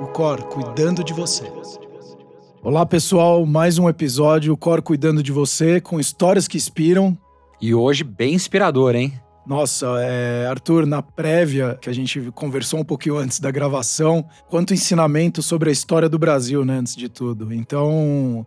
o Cor cuidando de você. Olá, pessoal, mais um episódio, o Cor cuidando de você, com histórias que inspiram. E hoje bem inspirador, hein? Nossa, é, Arthur, na prévia, que a gente conversou um pouquinho antes da gravação, quanto ensinamento sobre a história do Brasil, né, antes de tudo. Então.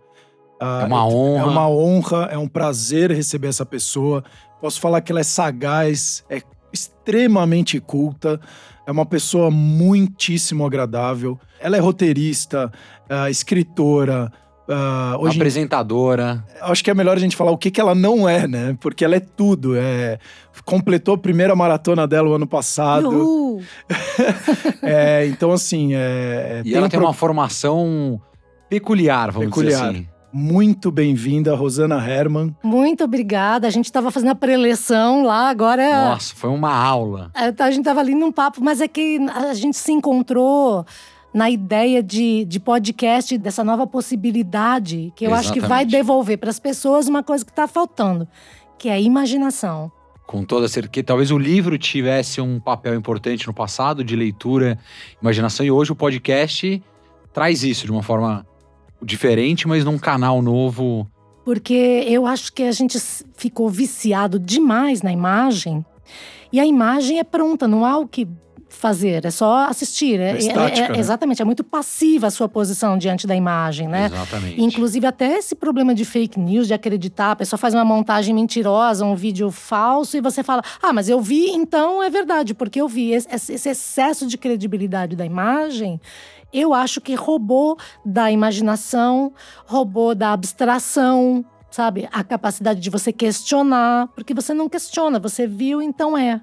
é uma honra. É uma honra, é um prazer receber essa pessoa. Posso falar que ela é sagaz, é extremamente culta, é uma pessoa muitíssimo agradável. Ela é roteirista, uh, escritora, Uh, hoje, apresentadora. Acho que é melhor a gente falar o que, que ela não é, né? Porque ela é tudo. É, completou a primeira maratona dela o ano passado. é, então, assim. É, e tem ela um tem pro... uma formação peculiar, vamos peculiar. dizer assim. Muito bem-vinda, Rosana Herman. Muito obrigada. A gente estava fazendo a preleção lá, agora. Nossa, foi uma aula. É, a gente estava ali num papo, mas é que a gente se encontrou na ideia de, de podcast, dessa nova possibilidade, que eu Exatamente. acho que vai devolver para as pessoas uma coisa que está faltando, que é a imaginação. Com toda certeza, talvez o livro tivesse um papel importante no passado de leitura, imaginação, e hoje o podcast traz isso de uma forma diferente, mas num canal novo. Porque eu acho que a gente ficou viciado demais na imagem. E a imagem é pronta, não há o que fazer, é só assistir. É, é, estática, é, é, Exatamente, é muito passiva a sua posição diante da imagem, né? Exatamente. Inclusive, até esse problema de fake news, de acreditar, a pessoa faz uma montagem mentirosa, um vídeo falso, e você fala, ah, mas eu vi, então é verdade, porque eu vi. Esse, esse excesso de credibilidade da imagem eu acho que roubou da imaginação, roubou da abstração, sabe? A capacidade de você questionar, porque você não questiona, você viu, então é.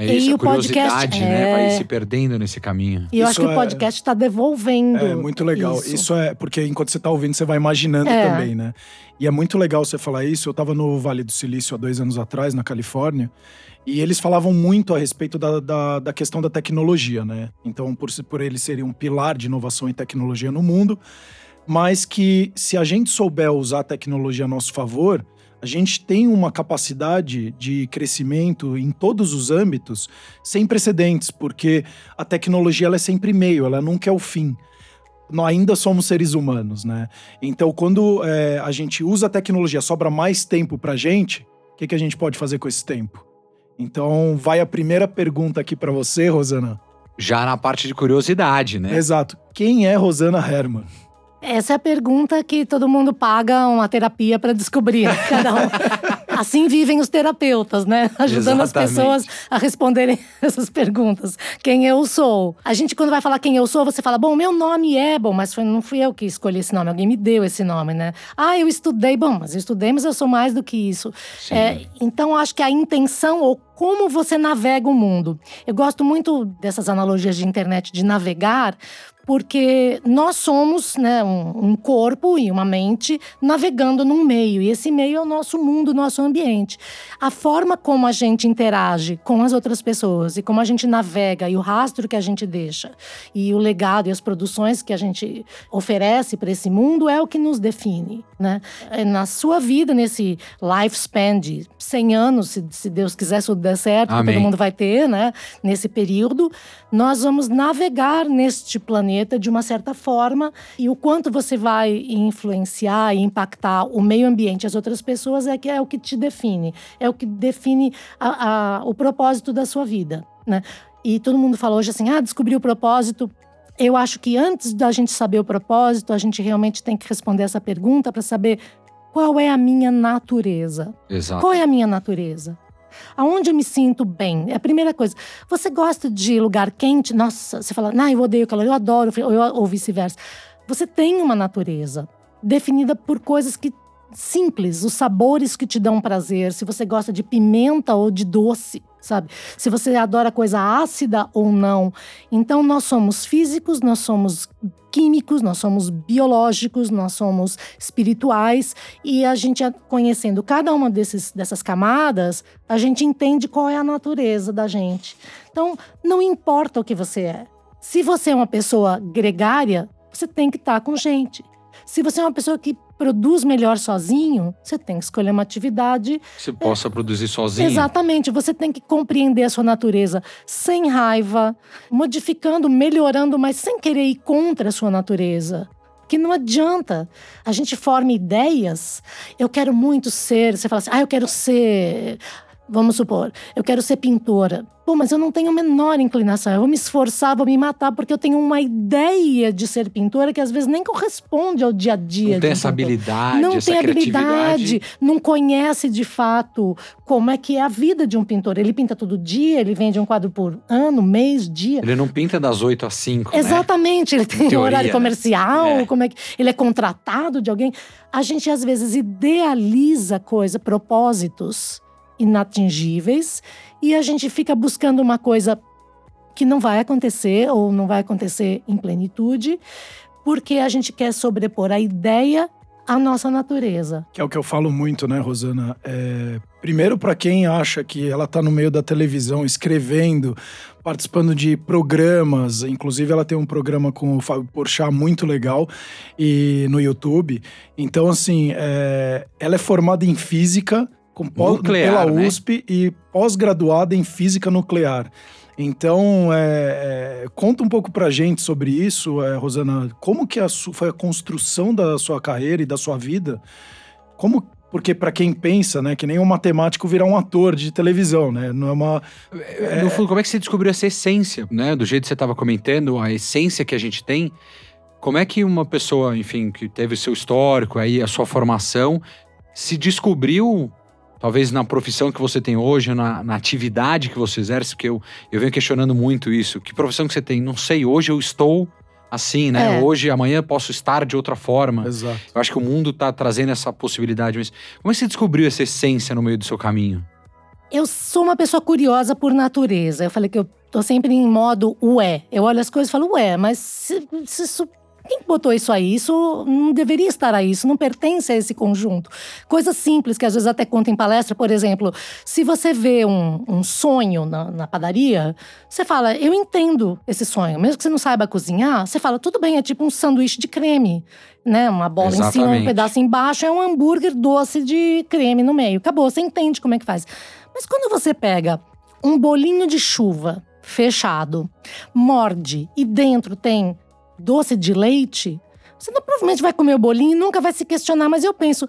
É isso, e a curiosidade, né? É... Vai se perdendo nesse caminho. E eu isso acho que é... o podcast está devolvendo. É muito legal. Isso. isso. é porque enquanto você está ouvindo, você vai imaginando é. também, né? E é muito legal você falar isso. Eu estava no Vale do Silício há dois anos atrás, na Califórnia, e eles falavam muito a respeito da, da, da questão da tecnologia, né? Então, por, por eles serem um pilar de inovação e tecnologia no mundo, mas que se a gente souber usar a tecnologia a nosso favor a gente tem uma capacidade de crescimento em todos os âmbitos sem precedentes, porque a tecnologia ela é sempre meio, ela nunca é o fim. Nós ainda somos seres humanos, né? Então, quando é, a gente usa a tecnologia, sobra mais tempo pra gente, o que, que a gente pode fazer com esse tempo? Então, vai a primeira pergunta aqui para você, Rosana. Já na parte de curiosidade, né? Exato. Quem é Rosana Herman? Essa é a pergunta que todo mundo paga uma terapia para descobrir. Cada um. assim vivem os terapeutas, né? Ajudando Exatamente. as pessoas a responderem essas perguntas. Quem eu sou? A gente, quando vai falar quem eu sou, você fala, bom, meu nome é, bom, mas foi, não fui eu que escolhi esse nome, alguém me deu esse nome, né? Ah, eu estudei, bom, mas eu estudei, mas eu sou mais do que isso. É, então, acho que a intenção ou como você navega o mundo. Eu gosto muito dessas analogias de internet de navegar, porque nós somos né, um, um, corpo e uma mente navegando num meio, e esse meio é o nosso mundo, nosso ambiente. A forma como a gente interage com as outras pessoas e como a gente navega e o rastro que a gente deixa e o legado e as produções que a gente oferece para esse mundo é o que nos define. Né? É, na sua vida, nesse lifespan de 100 anos, se, se Deus quiser, se tudo der certo, todo mundo vai ter, né? nesse período, nós vamos navegar neste planeta de uma certa forma e o quanto você vai influenciar e impactar o meio ambiente, as outras pessoas é que é o que te define, é o que define a, a, o propósito da sua vida, né? E todo mundo fala hoje assim, ah, descobri o propósito. Eu acho que antes da gente saber o propósito, a gente realmente tem que responder essa pergunta para saber qual é a minha natureza. Exato. Qual é a minha natureza? Aonde eu me sinto bem? É a primeira coisa. Você gosta de lugar quente? Nossa, você fala, não, eu odeio calor, eu adoro, ou, ou vice-versa. Você tem uma natureza definida por coisas que simples, os sabores que te dão prazer, se você gosta de pimenta ou de doce, sabe? Se você adora coisa ácida ou não. Então nós somos físicos, nós somos químicos, nós somos biológicos, nós somos espirituais e a gente conhecendo cada uma desses, dessas camadas, a gente entende qual é a natureza da gente. Então não importa o que você é. Se você é uma pessoa gregária, você tem que estar com gente. Se você é uma pessoa que produz melhor sozinho, você tem que escolher uma atividade. Você possa é, produzir sozinho. Exatamente. Você tem que compreender a sua natureza sem raiva, modificando, melhorando, mas sem querer ir contra a sua natureza. Que não adianta. A gente forma ideias. Eu quero muito ser. Você fala assim, ah, eu quero ser Vamos supor, eu quero ser pintora. Pô, mas eu não tenho a menor inclinação. Eu vou me esforçar, vou me matar, porque eu tenho uma ideia de ser pintora que às vezes nem corresponde ao dia a dia. Não tem essa habilidade, Não essa tem habilidade, não conhece de fato como é que é a vida de um pintor. Ele pinta todo dia, ele vende um quadro por ano, mês, dia. Ele não pinta das 8 às 5. Né? Exatamente, né? ele tem Teoria, horário comercial, é. como é que ele é contratado de alguém. A gente às vezes idealiza coisa, propósitos inatingíveis e a gente fica buscando uma coisa que não vai acontecer ou não vai acontecer em plenitude, porque a gente quer sobrepor a ideia à nossa natureza. Que é o que eu falo muito, né, Rosana? É, primeiro, para quem acha que ela está no meio da televisão, escrevendo, participando de programas, inclusive ela tem um programa com o Fábio Porchat muito legal e no YouTube. Então, assim, é, ela é formada em física, com nuclear, pela USP né? e pós-graduada em física nuclear. Então, é, é, conta um pouco pra gente sobre isso, é, Rosana. Como que a foi a construção da sua carreira e da sua vida? Como porque para quem pensa, né, que nem um matemático virar um ator de televisão, né? Não é uma é... No fundo, como é que você descobriu essa essência, né? Do jeito que você estava comentando, a essência que a gente tem. Como é que uma pessoa, enfim, que teve seu histórico aí, a sua formação, se descobriu talvez na profissão que você tem hoje, na, na, atividade que você exerce, porque eu, eu venho questionando muito isso. Que profissão que você tem? Não sei, hoje eu estou assim, né? É. Hoje, amanhã posso estar de outra forma. Exato. Eu acho que o mundo está trazendo essa possibilidade. Mas como é que você descobriu essa essência no meio do seu caminho? Eu sou uma pessoa curiosa por natureza. Eu falei que eu tô sempre em modo ué. Eu olho as coisas e falo, ué, mas se, se isso quem botou isso aí? Isso não deveria estar aí, isso não pertence a esse conjunto. Coisas simples que às vezes até conta em palestra, por exemplo, se você vê um, um sonho na, na, padaria, você fala, eu entendo esse sonho. Mesmo que você não saiba cozinhar, você fala, tudo bem, é tipo um sanduíche de creme. Né? Uma bola Exatamente. em cima, um pedaço embaixo, é um hambúrguer doce de creme no meio. Acabou, você entende como é que faz. Mas quando você pega um bolinho de chuva fechado, morde e dentro tem doce de leite, você não, provavelmente vai comer o bolinho e nunca vai se questionar. Mas eu penso,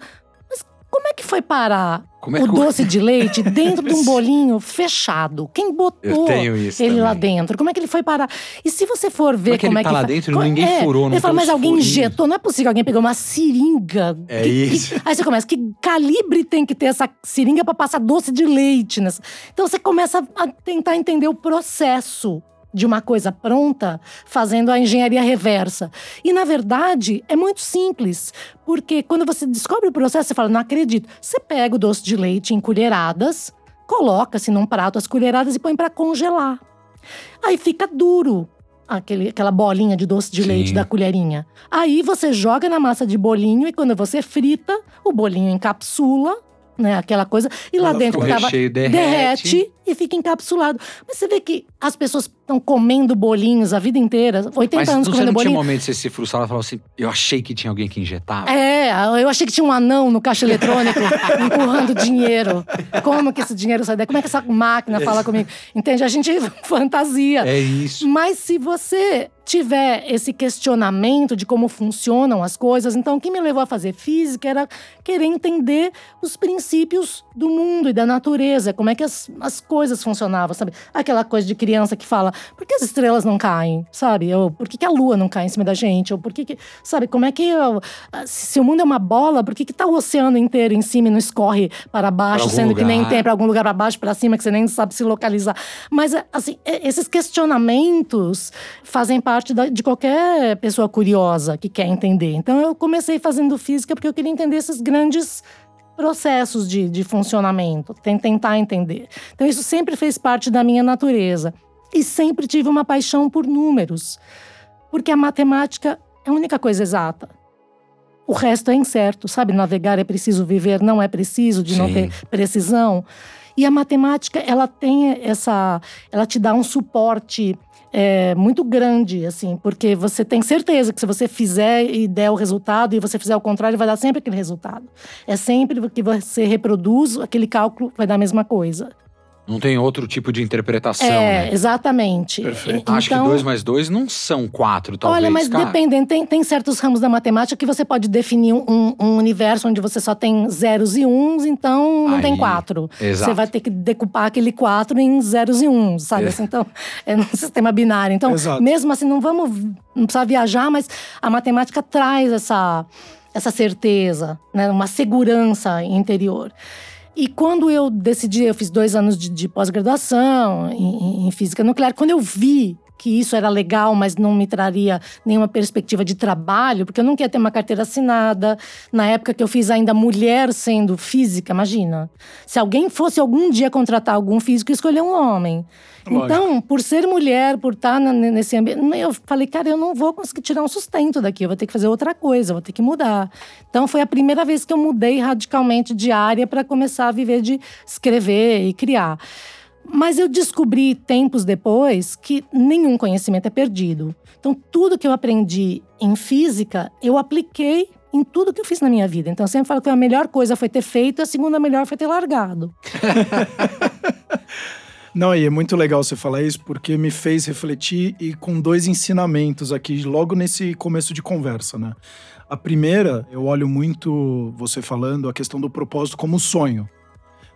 mas como é que foi parar é o doce de leite dentro de um bolinho fechado? Quem botou ele também. lá dentro? Como é que ele foi parar? E se você for ver como é que, como é que tá lá dentro, como, ninguém é, furou, não Ele fala, mas alguém furinhos. injetou, não é possível, alguém pegou uma seringa. É que, isso. Que, aí você começa, que calibre tem que ter essa seringa para passar doce de leite? Nessa? Então você começa a tentar entender o processo de uma coisa pronta fazendo a engenharia reversa. E na verdade é muito simples, porque quando você descobre o processo, você fala: não acredito. Você pega o doce de leite em colheradas, coloca-se num prato as colheradas e põe para congelar. Aí fica duro. Aquele, aquela bolinha de doce de Sim. leite da colherinha. Aí você joga na massa de bolinho e quando você frita, o bolinho encapsula né? Aquela coisa. E lá Ela dentro tava, derrete. derrete e fica encapsulado. Mas você vê que as pessoas estão comendo bolinhos a vida inteira, 80 Mas anos não, comendo você não bolinho. tinha um momento que você se frustrava e falou assim: eu achei que tinha alguém que injetava. É, eu achei que tinha um anão no caixa eletrônico empurrando dinheiro. Como que esse dinheiro sai daí? Como é que essa máquina fala comigo? Entende? A gente fantasia. É isso. Mas se você tiver esse questionamento de como funcionam as coisas, então o que me levou a fazer física era querer entender os princípios do mundo e da natureza, como é que as, as coisas funcionavam, sabe? Aquela coisa de criança que fala, por que as estrelas não caem, sabe? Ou por que, que a lua não cai em cima da gente? Ou por que, que sabe, como é que eu, se o mundo é uma bola, por que que tá o oceano inteiro em cima e não escorre para baixo, sendo lugar. que nem tem para algum lugar para baixo, para cima, que você nem sabe se localizar. Mas assim, esses questionamentos fazem parte da, de qualquer pessoa curiosa que quer entender. Então eu comecei fazendo física porque eu queria entender esses grandes processos de, de funcionamento, tentar entender. Então, isso sempre fez parte da minha natureza. E sempre tive uma paixão por números, porque a matemática é a única coisa exata. O resto é incerto, sabe? Navegar é preciso, viver não é preciso, de Sim. não ter precisão. E a matemática, ela tem essa. Ela te dá um suporte é, muito grande, assim, porque você tem certeza que se você fizer e der o resultado e você fizer o contrário, vai dar sempre aquele resultado. É sempre que você reproduz aquele cálculo, vai dar a mesma coisa. Não tem outro tipo de interpretação, é, né? exatamente. Perfeito. Então, Acho que dois mais dois não são quatro, talvez. Olha, mas cara. dependendo, tem, tem certos ramos da matemática que você pode definir um, um universo onde você só tem zeros e uns, então não Aí, tem quatro. exato. Você vai ter que decupar aquele quatro em zeros e uns, sabe? É. Assim, então, é um sistema binário. Então, Exato. mesmo assim, não vamos não precisa viajar, mas a matemática traz essa, essa certeza, né? uma segurança interior. E quando eu decidi, eu fiz dois anos de, de pós-graduação em, em física nuclear, quando eu vi que isso era legal, mas não me traria nenhuma perspectiva de trabalho, porque eu não queria ter uma carteira assinada. Na época que eu fiz ainda mulher sendo física, imagina. Se alguém fosse algum dia contratar algum físico, escolher um homem. Lógico. Então, por ser mulher, por estar na- nesse ambiente, eu falei, cara, eu não vou conseguir tirar um sustento daqui, eu vou ter que fazer outra coisa, eu vou ter que mudar. Então, foi a primeira vez que eu mudei radicalmente de área para começar a viver de escrever e criar. Mas eu descobri tempos depois que nenhum conhecimento é perdido. Então, tudo que eu aprendi em física, eu apliquei em tudo que eu fiz na minha vida. Então, eu sempre falo que a melhor coisa foi ter feito, a segunda melhor foi ter largado. Não, e é muito legal você falar isso, porque me fez refletir e com dois ensinamentos aqui, logo nesse começo de conversa, né? A primeira, eu olho muito você falando a questão do propósito como sonho.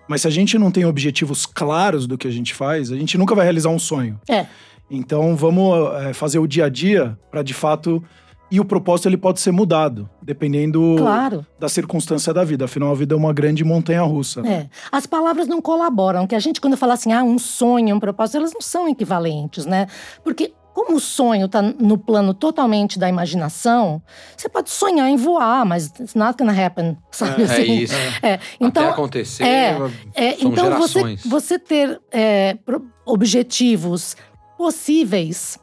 Mas se a gente não tem objetivos claros do que a gente faz, a gente nunca vai realizar um sonho. É. Então vamos é, fazer o dia a dia para de fato. E o propósito ele pode ser mudado, dependendo Claro. da circunstância da vida. Afinal, a vida é uma grande montanha russa. É. As palavras não colaboram, que a gente, quando fala assim, ah, um sonho, um propósito, elas não são equivalentes, né? Porque como o sonho está no plano totalmente da imaginação, você pode sonhar em voar, mas it's not gonna happen, sabe É assim? isso. É, Então, Até acontecer, é, é, são então você, gerações. você ter é, objetivos possíveis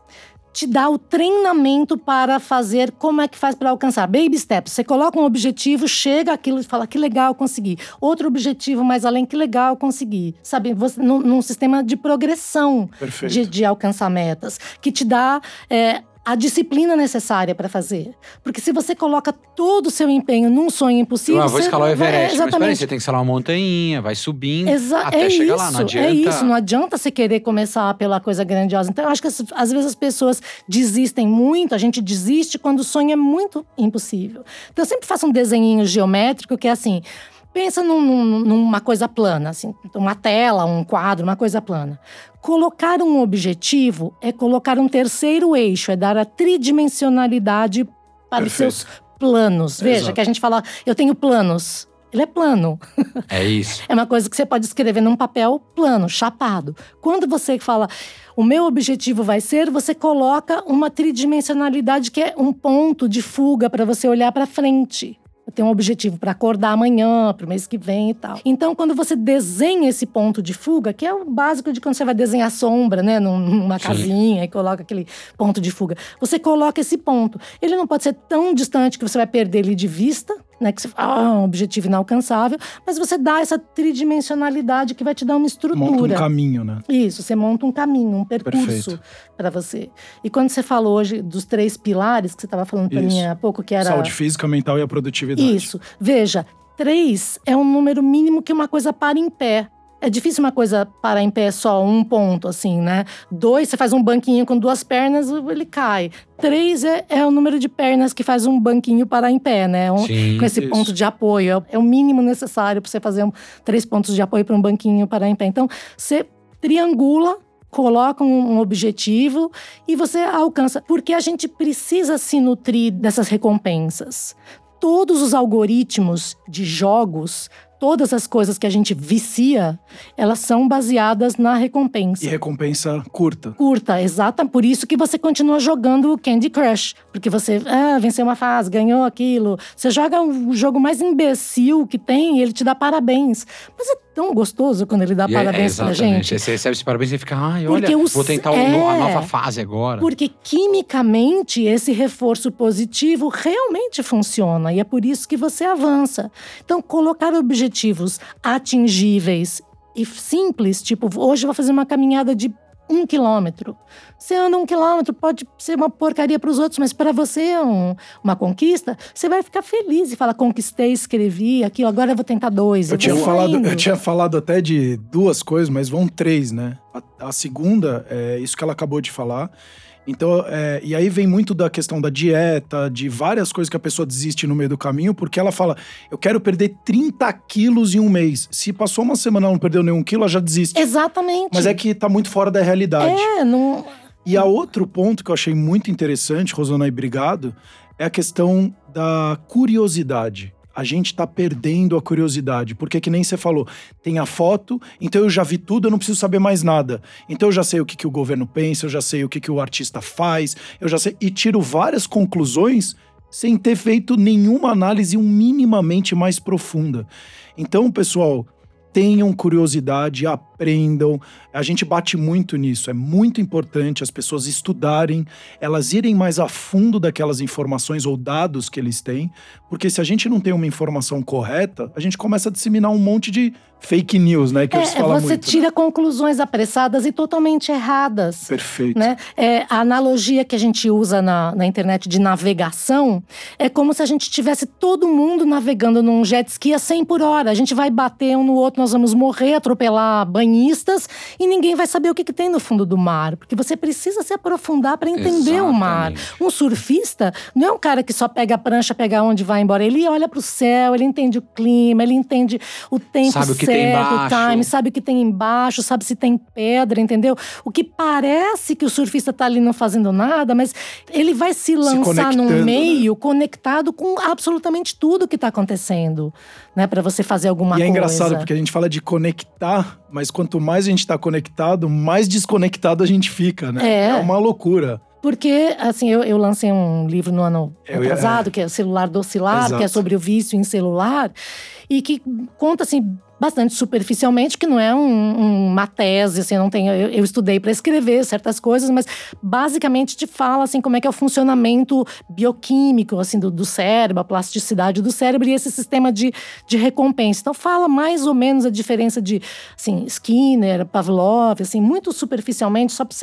te dá o treinamento para fazer como é que faz para alcançar. Baby steps. Você coloca um objetivo, chega aquilo e fala que legal consegui. Outro objetivo mais além, que legal consegui. Sabe, você, num, num sistema de progressão de, de alcançar metas, que te dá é, a disciplina necessária para fazer. Porque se você coloca todo o seu empenho num sonho impossível. Ah, vou escalar o vai- Everest. Mas peraí, exatamente. você tem que escalar uma montanha, vai subindo Exa até é chegar isso, lá. Não adianta. É isso, não adianta você querer começar pela coisa grandiosa. Então, eu acho que às vezes as pessoas desistem muito, a gente desiste quando o sonho é muito impossível. Então, eu sempre faço um desenho geométrico que é assim. Pensa num- num- numa coisa plana, assim, uma tela, um quadro, uma coisa plana. Colocar um objetivo é colocar um terceiro eixo, é dar a tridimensionalidade para os seus planos. Veja Exato. que a gente fala, eu tenho planos. Ele é plano. É isso. É uma coisa que você pode escrever num papel plano, chapado. Quando você fala, o meu objetivo vai ser, você coloca uma tridimensionalidade que é um ponto de fuga para você olhar para frente. Eu tenho um objetivo para acordar amanhã, para o mês que vem e tal. Então, quando você desenha esse ponto de fuga, que é o básico de quando você vai desenhar sombra, né, num- numa Sim. casinha e coloca aquele ponto de fuga, você coloca esse ponto. Ele não pode ser tão distante que você vai perder ele de vista, né, que você fala, ah, um objetivo inalcançável, mas você dá essa tridimensionalidade que vai te dar uma estrutura. Monta um caminho, né? Isso, você monta um caminho, um percurso para você. E quando você falou hoje dos três pilares que você estava falando para mim há pouco, que era Saúde física, mental e a produtividade. isso. Veja, três é um número mínimo que uma coisa para em pé. É difícil uma coisa parar em pé só um ponto, assim, né? Dois, você faz um banquinho com duas pernas, ele cai. Três é, é o número de pernas que faz um banquinho parar em pé, né? Um- Sim. com esse isso. ponto de apoio. É, é o mínimo necessário para você fazer um- três pontos de apoio para um banquinho parar em pé. Então, você triangula coloca um, um objetivo e você alcança. Porque a gente precisa se nutrir dessas recompensas. Todos os algoritmos de jogos, todas as coisas que a gente vicia, elas são baseadas na recompensa E recompensa curta. curta, exata. Por isso que você continua jogando o Candy Crush. Porque você ah, venceu uma fase, ganhou aquilo. Você joga o jogo mais imbecil que tem e ele te dá parabéns. Mas é tão gostoso quando ele dá E é- parabéns é, pra exatamente. gente. Você recebe esse parabéns e fica, ai, olha, o vou tentar é- a nova fase agora. Porque quimicamente esse reforço positivo realmente funciona e é por isso que você avança. Então, colocar objetivos atingíveis e simples, tipo, hoje eu vou fazer uma caminhada de um quilômetro. Você anda um quilômetro, pode ser uma porcaria para os outros, mas para você é um, uma conquista, você vai ficar feliz e falar: conquistei, escrevi aquilo, agora eu vou tentar dois. Eu, eu tinha, falado, eu tinha falado até de duas coisas, mas vão três, né? A, a segunda é isso que ela acabou de falar então, é, e aí vem muito da questão da dieta, de várias coisas que a pessoa desiste no meio do caminho, porque ela fala: eu quero perder 30 quilos em um mês. Se passou uma semana e não perdeu nenhum quilo, ela já desiste. Exatamente. Mas é que tá muito fora da realidade. É, não. E a outro ponto que eu achei muito interessante, Rosana, e obrigado, é a questão da curiosidade a gente tá perdendo a curiosidade. Porque, que nem você falou, tem a foto, então eu já vi tudo, eu não preciso saber mais nada. Então eu já sei o que, que o governo pensa, eu já sei o que, que o artista faz, eu já sei. E tiro várias conclusões sem ter feito nenhuma análise um minimamente mais profunda. Então, pessoal, tenham curiosidade, aprendam. A gente bate muito nisso. É muito importante as pessoas estudarem, elas irem mais a fundo daquelas informações ou dados que eles têm, porque se a gente não tem uma informação correta, a gente começa a disseminar um monte de fake news, né? Que é, eles falam você muito, tira né? conclusões apressadas e totalmente erradas. Perfeito. Né? É, a analogia que a gente usa na, na internet de navegação é como se a gente tivesse todo mundo navegando num jet ski a 100 por hora. A gente vai bater um no outro, nós vamos morrer, atropelar banhistas e ninguém vai saber o que, que tem no fundo do mar. Porque você precisa se aprofundar para entender Exatamente. o mar. Um surfista não é um cara que só pega a prancha, pega onde vai embora. Ele olha para o céu, ele entende o clima, ele entende o tempo Sabe certo tem embaixo. time, sabe o que tem embaixo, sabe se tem pedra, entendeu? O que parece que o surfista tá ali não fazendo nada, mas ele vai se lançar se num né? meio né? conectado com absolutamente tudo que tá acontecendo, né? Para você fazer alguma coisa. E é engraçado porque a gente fala de conectar, mas quanto mais a gente tá conectado, mais desconectado a gente fica, né? É, é uma loucura. Porque, assim, eu, eu, lancei um livro no ano atrasado, é. que é o Celular do Oscilar, Exato. que é sobre o vício em celular, e que conta, assim, bastante superficialmente, que não é um, um, uma tese, assim, não tem, eu, eu estudei para escrever certas coisas, mas basicamente te fala assim como é que é o funcionamento bioquímico assim do, do cérebro, a plasticidade do cérebro e esse sistema de, de recompensa. Então fala mais ou menos a diferença de assim, Skinner, Pavlov, assim, muito superficialmente, só para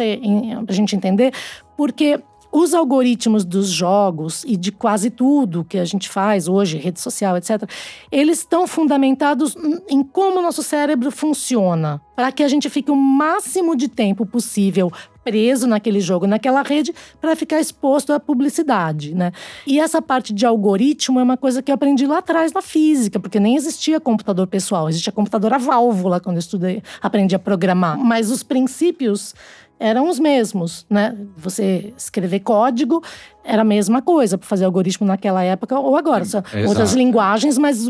a gente entender, porque os algoritmos dos jogos e de quase tudo que a gente faz hoje, rede social, etc., eles estão fundamentados em como o nosso cérebro funciona, para que a gente fique o máximo de tempo possível preso naquele jogo, naquela rede, para ficar exposto à publicidade, né? E essa parte de algoritmo é uma coisa que eu aprendi lá atrás na física, porque nem existia computador pessoal, existia computador a válvula quando eu estudei, aprendi a programar. Mas os princípios eram os mesmos, né? Você escrever código era a mesma coisa para fazer algoritmo naquela época ou agora. São é, outras linguagens, mas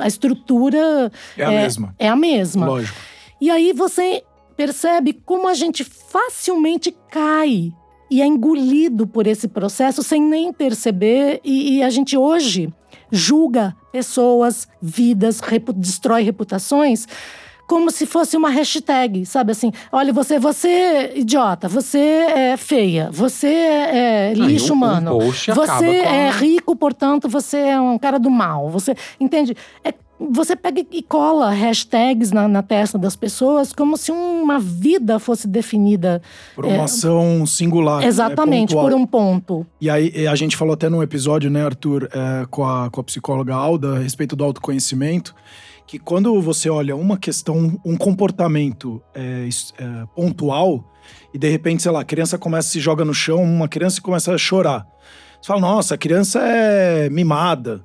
a estrutura é a é, mesma. É a mesma. Lógico. E aí você percebe como a gente facilmente cai e é engolido por esse processo sem nem perceber. E, e a gente hoje julga pessoas, vidas, repu destrói reputações como se fosse uma hashtag, sabe assim? Olha, você, você idiota, você é feia, você é lixo um, humano, um você é rico, portanto você é um cara do mal. Você entende? É, você pega e cola hashtags na, na, testa das pessoas como se uma vida fosse definida. Por uma é, ação singular. Né, exatamente, é, por um ponto. E aí, a gente falou até num episódio, né, Arthur, é, com, a, com a psicóloga Alda, a respeito do autoconhecimento que quando você olha uma questão, um comportamento é, é, pontual, e de repente, sei lá, a criança começa se joga no chão, uma criança começa a chorar. Você fala, nossa, a criança é mimada.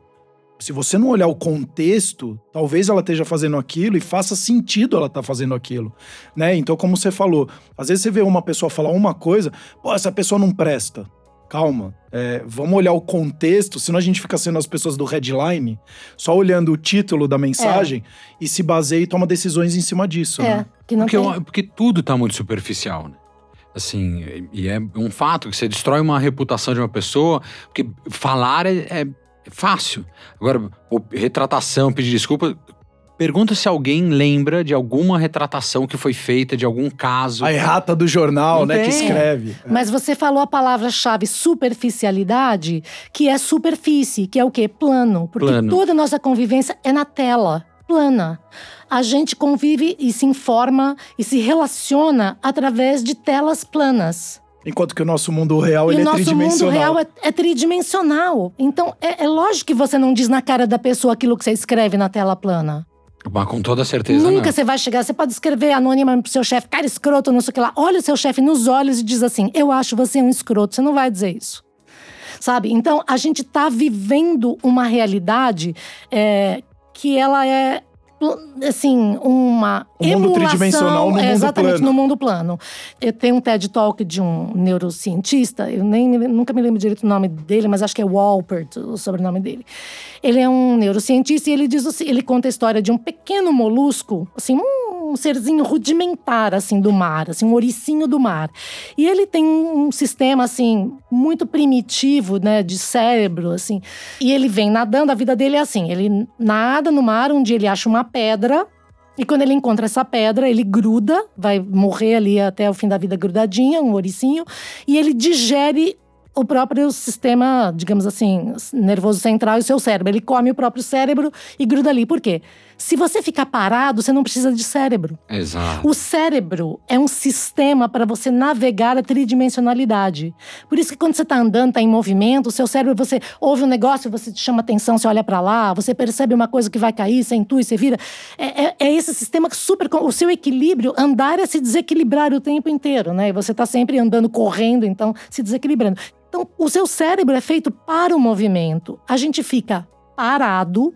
Se você não olhar o contexto, talvez ela esteja fazendo aquilo e faça sentido ela estar tá fazendo aquilo, né? Então, como você falou, às vezes você vê uma pessoa falar uma coisa, pô, essa pessoa não presta calma, é, vamos olhar o contexto, senão a gente fica sendo as pessoas do headline, só olhando o título da mensagem é. e se baseia e toma decisões em cima disso. É, né? que não porque, tem... porque tudo tá muito superficial, né? Assim, e é um fato que você destrói uma reputação de uma pessoa, porque falar é, é fácil. Agora, retratação, pedir desculpa, Pergunta se alguém lembra de alguma retratação que foi feita, de algum caso. A errata do jornal, Não né, tem. que escreve. Mas você falou a palavra-chave superficialidade, que é superfície, que é o quê? Plano. Porque Plano. toda a nossa convivência é na tela plana. A gente convive e se informa e se relaciona através de telas planas. Enquanto que o nosso mundo real ele o é nosso tridimensional. mundo real é, é tridimensional. Então, é, é lógico que você não diz na cara da pessoa aquilo que você escreve na tela plana. Mas com toda certeza Nunca não. você vai chegar, você pode escrever anonimamente pro seu chefe, cara escroto, não sei o que lá. Olha o seu chefe nos olhos e diz assim: Eu acho você um escroto. Você não vai dizer isso. Sabe? Então, a gente tá vivendo uma realidade é, que ela é assim, uma O mundo emulação, tridimensional no é, mundo exatamente plano. no mundo plano. Eu tenho um TED Talk de um neurocientista, eu nem nunca me lembro direito o nome dele, mas acho que é Walpert, o sobrenome dele. Ele é um neurocientista e ele diz ele conta a história de um pequeno molusco, assim, um serzinho rudimentar assim do mar, assim, um oricinho do mar. E ele tem um sistema assim muito primitivo, né, de cérebro, assim. E ele vem nadando, a vida dele é assim, ele nada no mar, um dia ele acha uma pedra e quando ele encontra essa pedra, ele gruda, vai morrer ali até o fim da vida grudadinha, um ouricinho, e ele digere o próprio sistema, digamos assim, nervoso central e o seu cérebro. Ele come o próprio cérebro e gruda ali. Por quê? Se você ficar parado, você não precisa de cérebro. Exato. O cérebro é um sistema para você navegar a tridimensionalidade. Por isso que quando você está andando, está em movimento, o seu cérebro, você ouve um negócio, você te chama atenção, você olha para lá, você percebe uma coisa que vai cair, você intui, você vira. É, é- é esse sistema que super. O seu equilíbrio, andar é se desequilibrar o tempo inteiro, né? E você está sempre andando, correndo, então se desequilibrando. Então, o seu cérebro é feito para o movimento. A gente fica parado,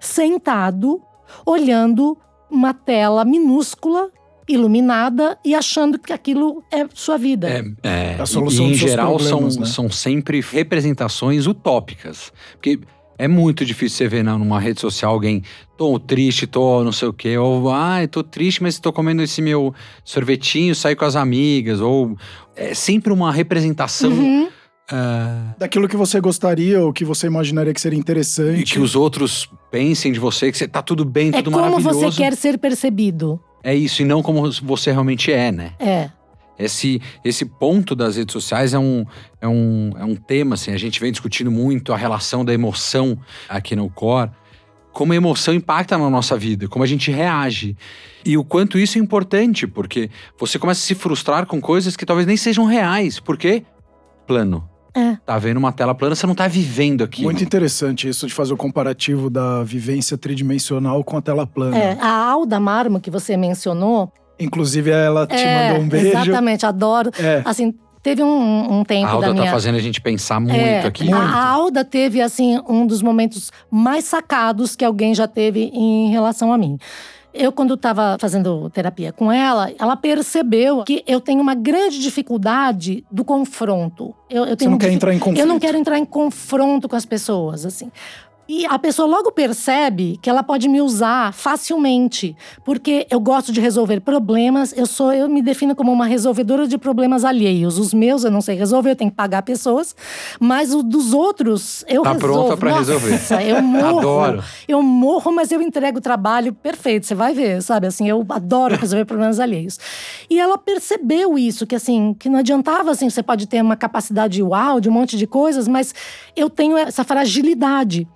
sentado, olhando uma tela minúscula, iluminada e achando que aquilo é sua vida. É, é, A solução e, em geral são, né? são sempre representações utópicas. Porque é muito difícil você ver na- numa rede social alguém, tô triste, tô não sei o quê, ou ai, tô triste, mas tô comendo esse meu sorvetinho, saio com as amigas, ou é sempre uma representação Uhum. Ah, Daquilo que você gostaria ou que você imaginaria que seria e interessante. que os outros pensem de você, que você tá tudo bem, É tudo como maravilhoso. você quer ser percebido. É isso, e não como você realmente é, né? É. Esse, esse ponto das redes sociais é um, é, um, é um tema, assim, a gente vem discutindo muito a relação da emoção aqui no Core, como a emoção impacta na nossa vida, como a gente reage. E o quanto isso é importante, porque você começa a se frustrar com coisas que talvez nem sejam reais. Por quê? Plano. É. Tá vendo uma tela plana, você não tá vivendo aquilo. Muito interessante isso de fazer o comparativo da vivência tridimensional com a tela plana. É, a Alda Marmo, que você mencionou. Inclusive, ela te é, mandou um beijo. Exatamente, adoro. É. Assim, teve um, um tempo A Alda da minha. tá fazendo a gente pensar muito É, aqui. A, a Alda teve, assim, um dos momentos mais sacados que alguém já teve em relação a mim. Eu, quando estava fazendo terapia com ela, ela percebeu que eu tenho uma grande dificuldade do confronto. Eu, eu Você tenho não quer entrar em conflito. Eu não quero entrar em confronto com as pessoas, assim. E a pessoa logo percebe que ela pode me usar facilmente, porque eu gosto de resolver problemas. Eu sou, eu me defino como uma resolvedora de problemas alheios. Os meus eu não sei resolver, eu tenho que pagar pessoas, mas os dos outros eu Tá resolvo. pronta Nossa, resolver. Eu morro. Adoro. Eu morro, mas eu entrego o trabalho perfeito. Você vai ver, sabe? Assim, eu adoro resolver problemas alheios. E ela percebeu isso, que assim, que não adiantava assim, você pode ter uma capacidade uau de um monte de coisas, mas eu tenho essa fragilidade.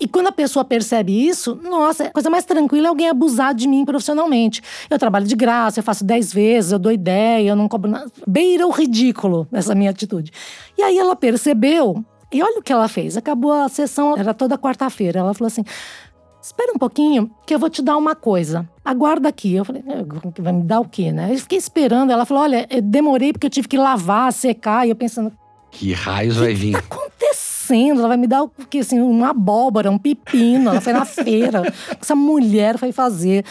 E quando a pessoa percebe isso, nossa, a coisa mais tranquila é alguém abusar de mim profissionalmente. Eu trabalho de graça, eu faço dez vezes, eu dou ideia, eu não cobro nada. Beira o ridículo nessa minha atitude. E aí ela percebeu, e olha o que ela fez. Acabou a sessão, era toda quarta-feira. Ela falou assim: Espera um pouquinho, que eu vou te dar uma coisa. Aguarda aqui. Eu falei, "É, vai me dar o quê, né? Eu fiquei esperando. Ela falou: olha, eu demorei porque eu tive que lavar, secar. E eu pensando, Que raios vai vir? tá acontecendo? Ela vai me dar o quê? Assim, uma abóbora, um pepino. Ela foi na feira. Essa mulher foi fazer.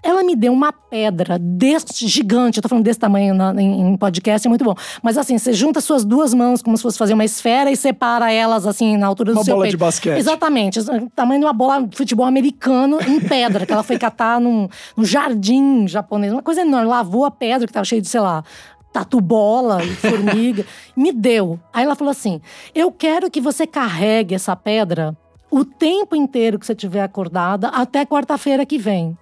Ela me deu uma pedra deste gigante. Eu tô falando desse tamanho na- em, em podcast, é muito bom. Mas assim, você junta suas duas mãos como se fosse fazer uma esfera e separa elas assim na altura do Uma seu bola peito. de basquete. Exatamente. O tamanho de uma bola de futebol americano em pedra, que ela foi catar num, num jardim japonês. Uma coisa enorme. Lavou a pedra que tava cheia de, sei lá, tatu bola e formiga. me deu. Aí ela falou assim: Eu quero que você carregue essa pedra o tempo inteiro que você estiver acordada até quarta-feira que vem.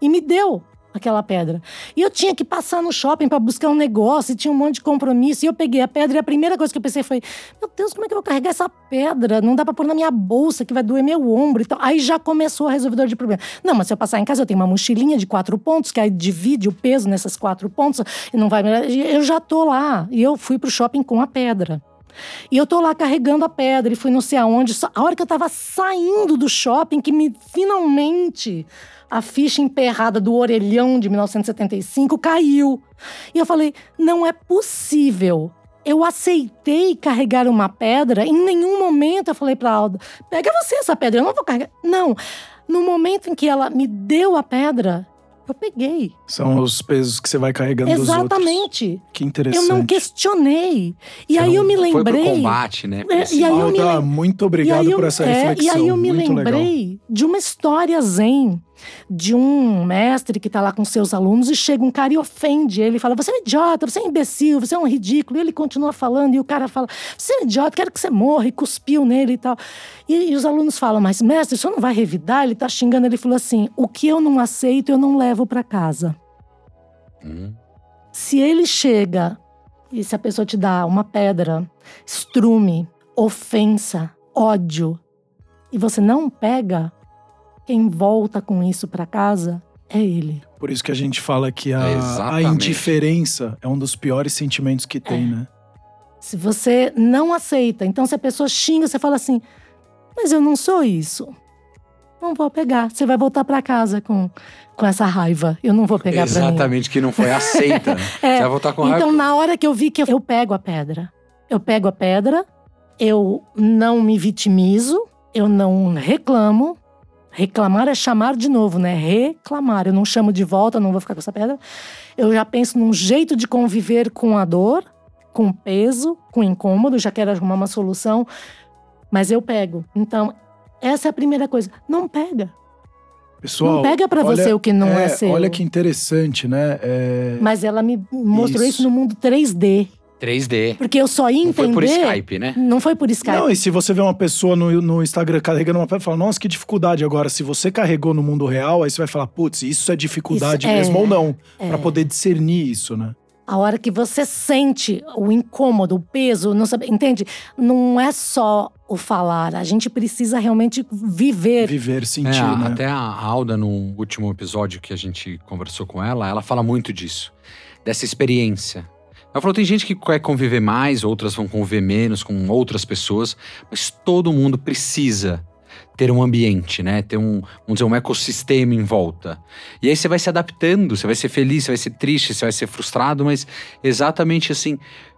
E me deu. Aquela pedra. E eu tinha que passar no shopping para buscar um negócio, e tinha um monte de compromisso. E eu peguei a pedra e a primeira coisa que eu pensei foi: meu Deus, como é que eu vou carregar essa pedra? Não dá para pôr na minha bolsa, que vai doer meu ombro. Então, aí já começou a resolvedor de problema. Não, mas se eu passar em casa, eu tenho uma mochilinha de quatro pontos, que aí divide o peso nessas quatro pontos, e não vai. Eu já tô lá. E eu fui pro shopping com a pedra. E eu tô lá carregando a pedra e fui não sei aonde. A hora que eu tava saindo do shopping, que me finalmente a ficha emperrada do orelhão de 1975 caiu. E eu falei: não é possível. Eu aceitei carregar uma pedra. Em nenhum momento eu falei para Alda: pega você essa pedra, eu não vou carregar. Não. No momento em que ela me deu a pedra, eu peguei. São os pesos que você vai carregando Exatamente. dos Que interessante. Eu não questionei. E você aí eu me lembrei. Foi pro combate, né? É, e aí eu me... Muito obrigado por essa é, reflexão. E aí eu me muito lembrei legal. de uma história zen de um mestre que está lá com seus alunos e chega um cara e ofende ele, fala: Você é um idiota, você é um imbecil, você é um ridículo. E ele continua falando, e o cara fala: Você é um idiota, quero que você morra, e cuspiu nele e tal. E, e os alunos falam: Mas, mestre, o senhor não vai revidar? Ele está xingando. Ele falou assim: O que eu não aceito, eu não levo para casa. Hum. Se ele chega e se a pessoa te dá uma pedra, estrume, ofensa, ódio, e você não pega, quem volta com isso para casa é ele. Por isso que a gente fala que a, a indiferença é um dos piores sentimentos que tem, é. né? Se você não aceita, então se a pessoa xinga, você fala assim: Mas eu não sou isso. Não vou pegar. Você vai voltar para casa com, com essa raiva. Eu não vou pegar. Exatamente, que não foi aceita. é. Você vai voltar com raiva. Então, na hora que eu vi que eu pego a pedra, eu pego a pedra, eu não me vitimizo, eu não reclamo, Reclamar é chamar de novo, né? Reclamar. Eu não chamo de volta, não vou ficar com essa pedra. Eu já penso num jeito de conviver com a dor, com o peso, com o incômodo, já quero arrumar uma solução, mas eu pego. Então, essa é a primeira coisa. Não pega. Pessoal, não pega para você o que não é, é, seu. Olha que interessante, né? É... Mas ela me mostrou isso. isso no mundo 3D. 3D. Porque eu só ia entender. Não foi por Skype, né? Não foi por Skype. Não, e se você vê uma pessoa no, no Instagram carregando uma pedra, fala, nossa, que dificuldade. Agora, se você carregou no mundo real, aí você vai falar, putz, isso é dificuldade isso, mesmo é, ou não. É. para poder discernir isso, né? A hora que você sente o incômodo, o peso, não sabe, entende? Não é só o falar, a gente precisa realmente viver. Viver, sentir, é, né? Até a Alda, no último episódio que a gente conversou com ela, ela fala muito disso. Dessa experiência ela falou: tem gente que quer conviver mais, outras vão conviver menos com outras pessoas, mas todo mundo precisa ter um ambiente, né? Ter um, vamos dizer, um ecossistema em volta. E aí você vai se adaptando, você vai ser feliz, você vai ser triste, você vai ser frustrado, mas exatamente assim,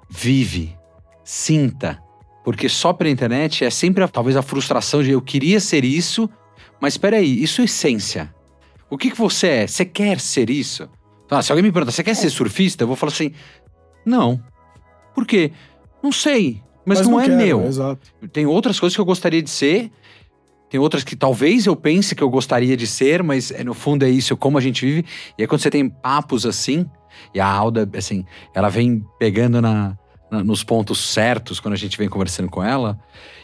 vive, sinta. Porque só pela internet é sempre talvez a frustração de eu queria ser isso, mas espera aí, isso é essência. O que, que você é? Você quer ser isso? Ah, se alguém me perguntar, você quer ser surfista? Eu vou falar assim, não. Por quê? Não sei. Mas, mas não, não, é quero, meu. Exato. Tem outras coisas que eu gostaria de ser. Tem outras que talvez eu pense que eu gostaria de ser, mas é, no fundo é isso, como a gente vive. E aí quando você tem papos assim, e a Alda, assim, ela vem pegando na, na, nos pontos certos quando a gente vem conversando com ela,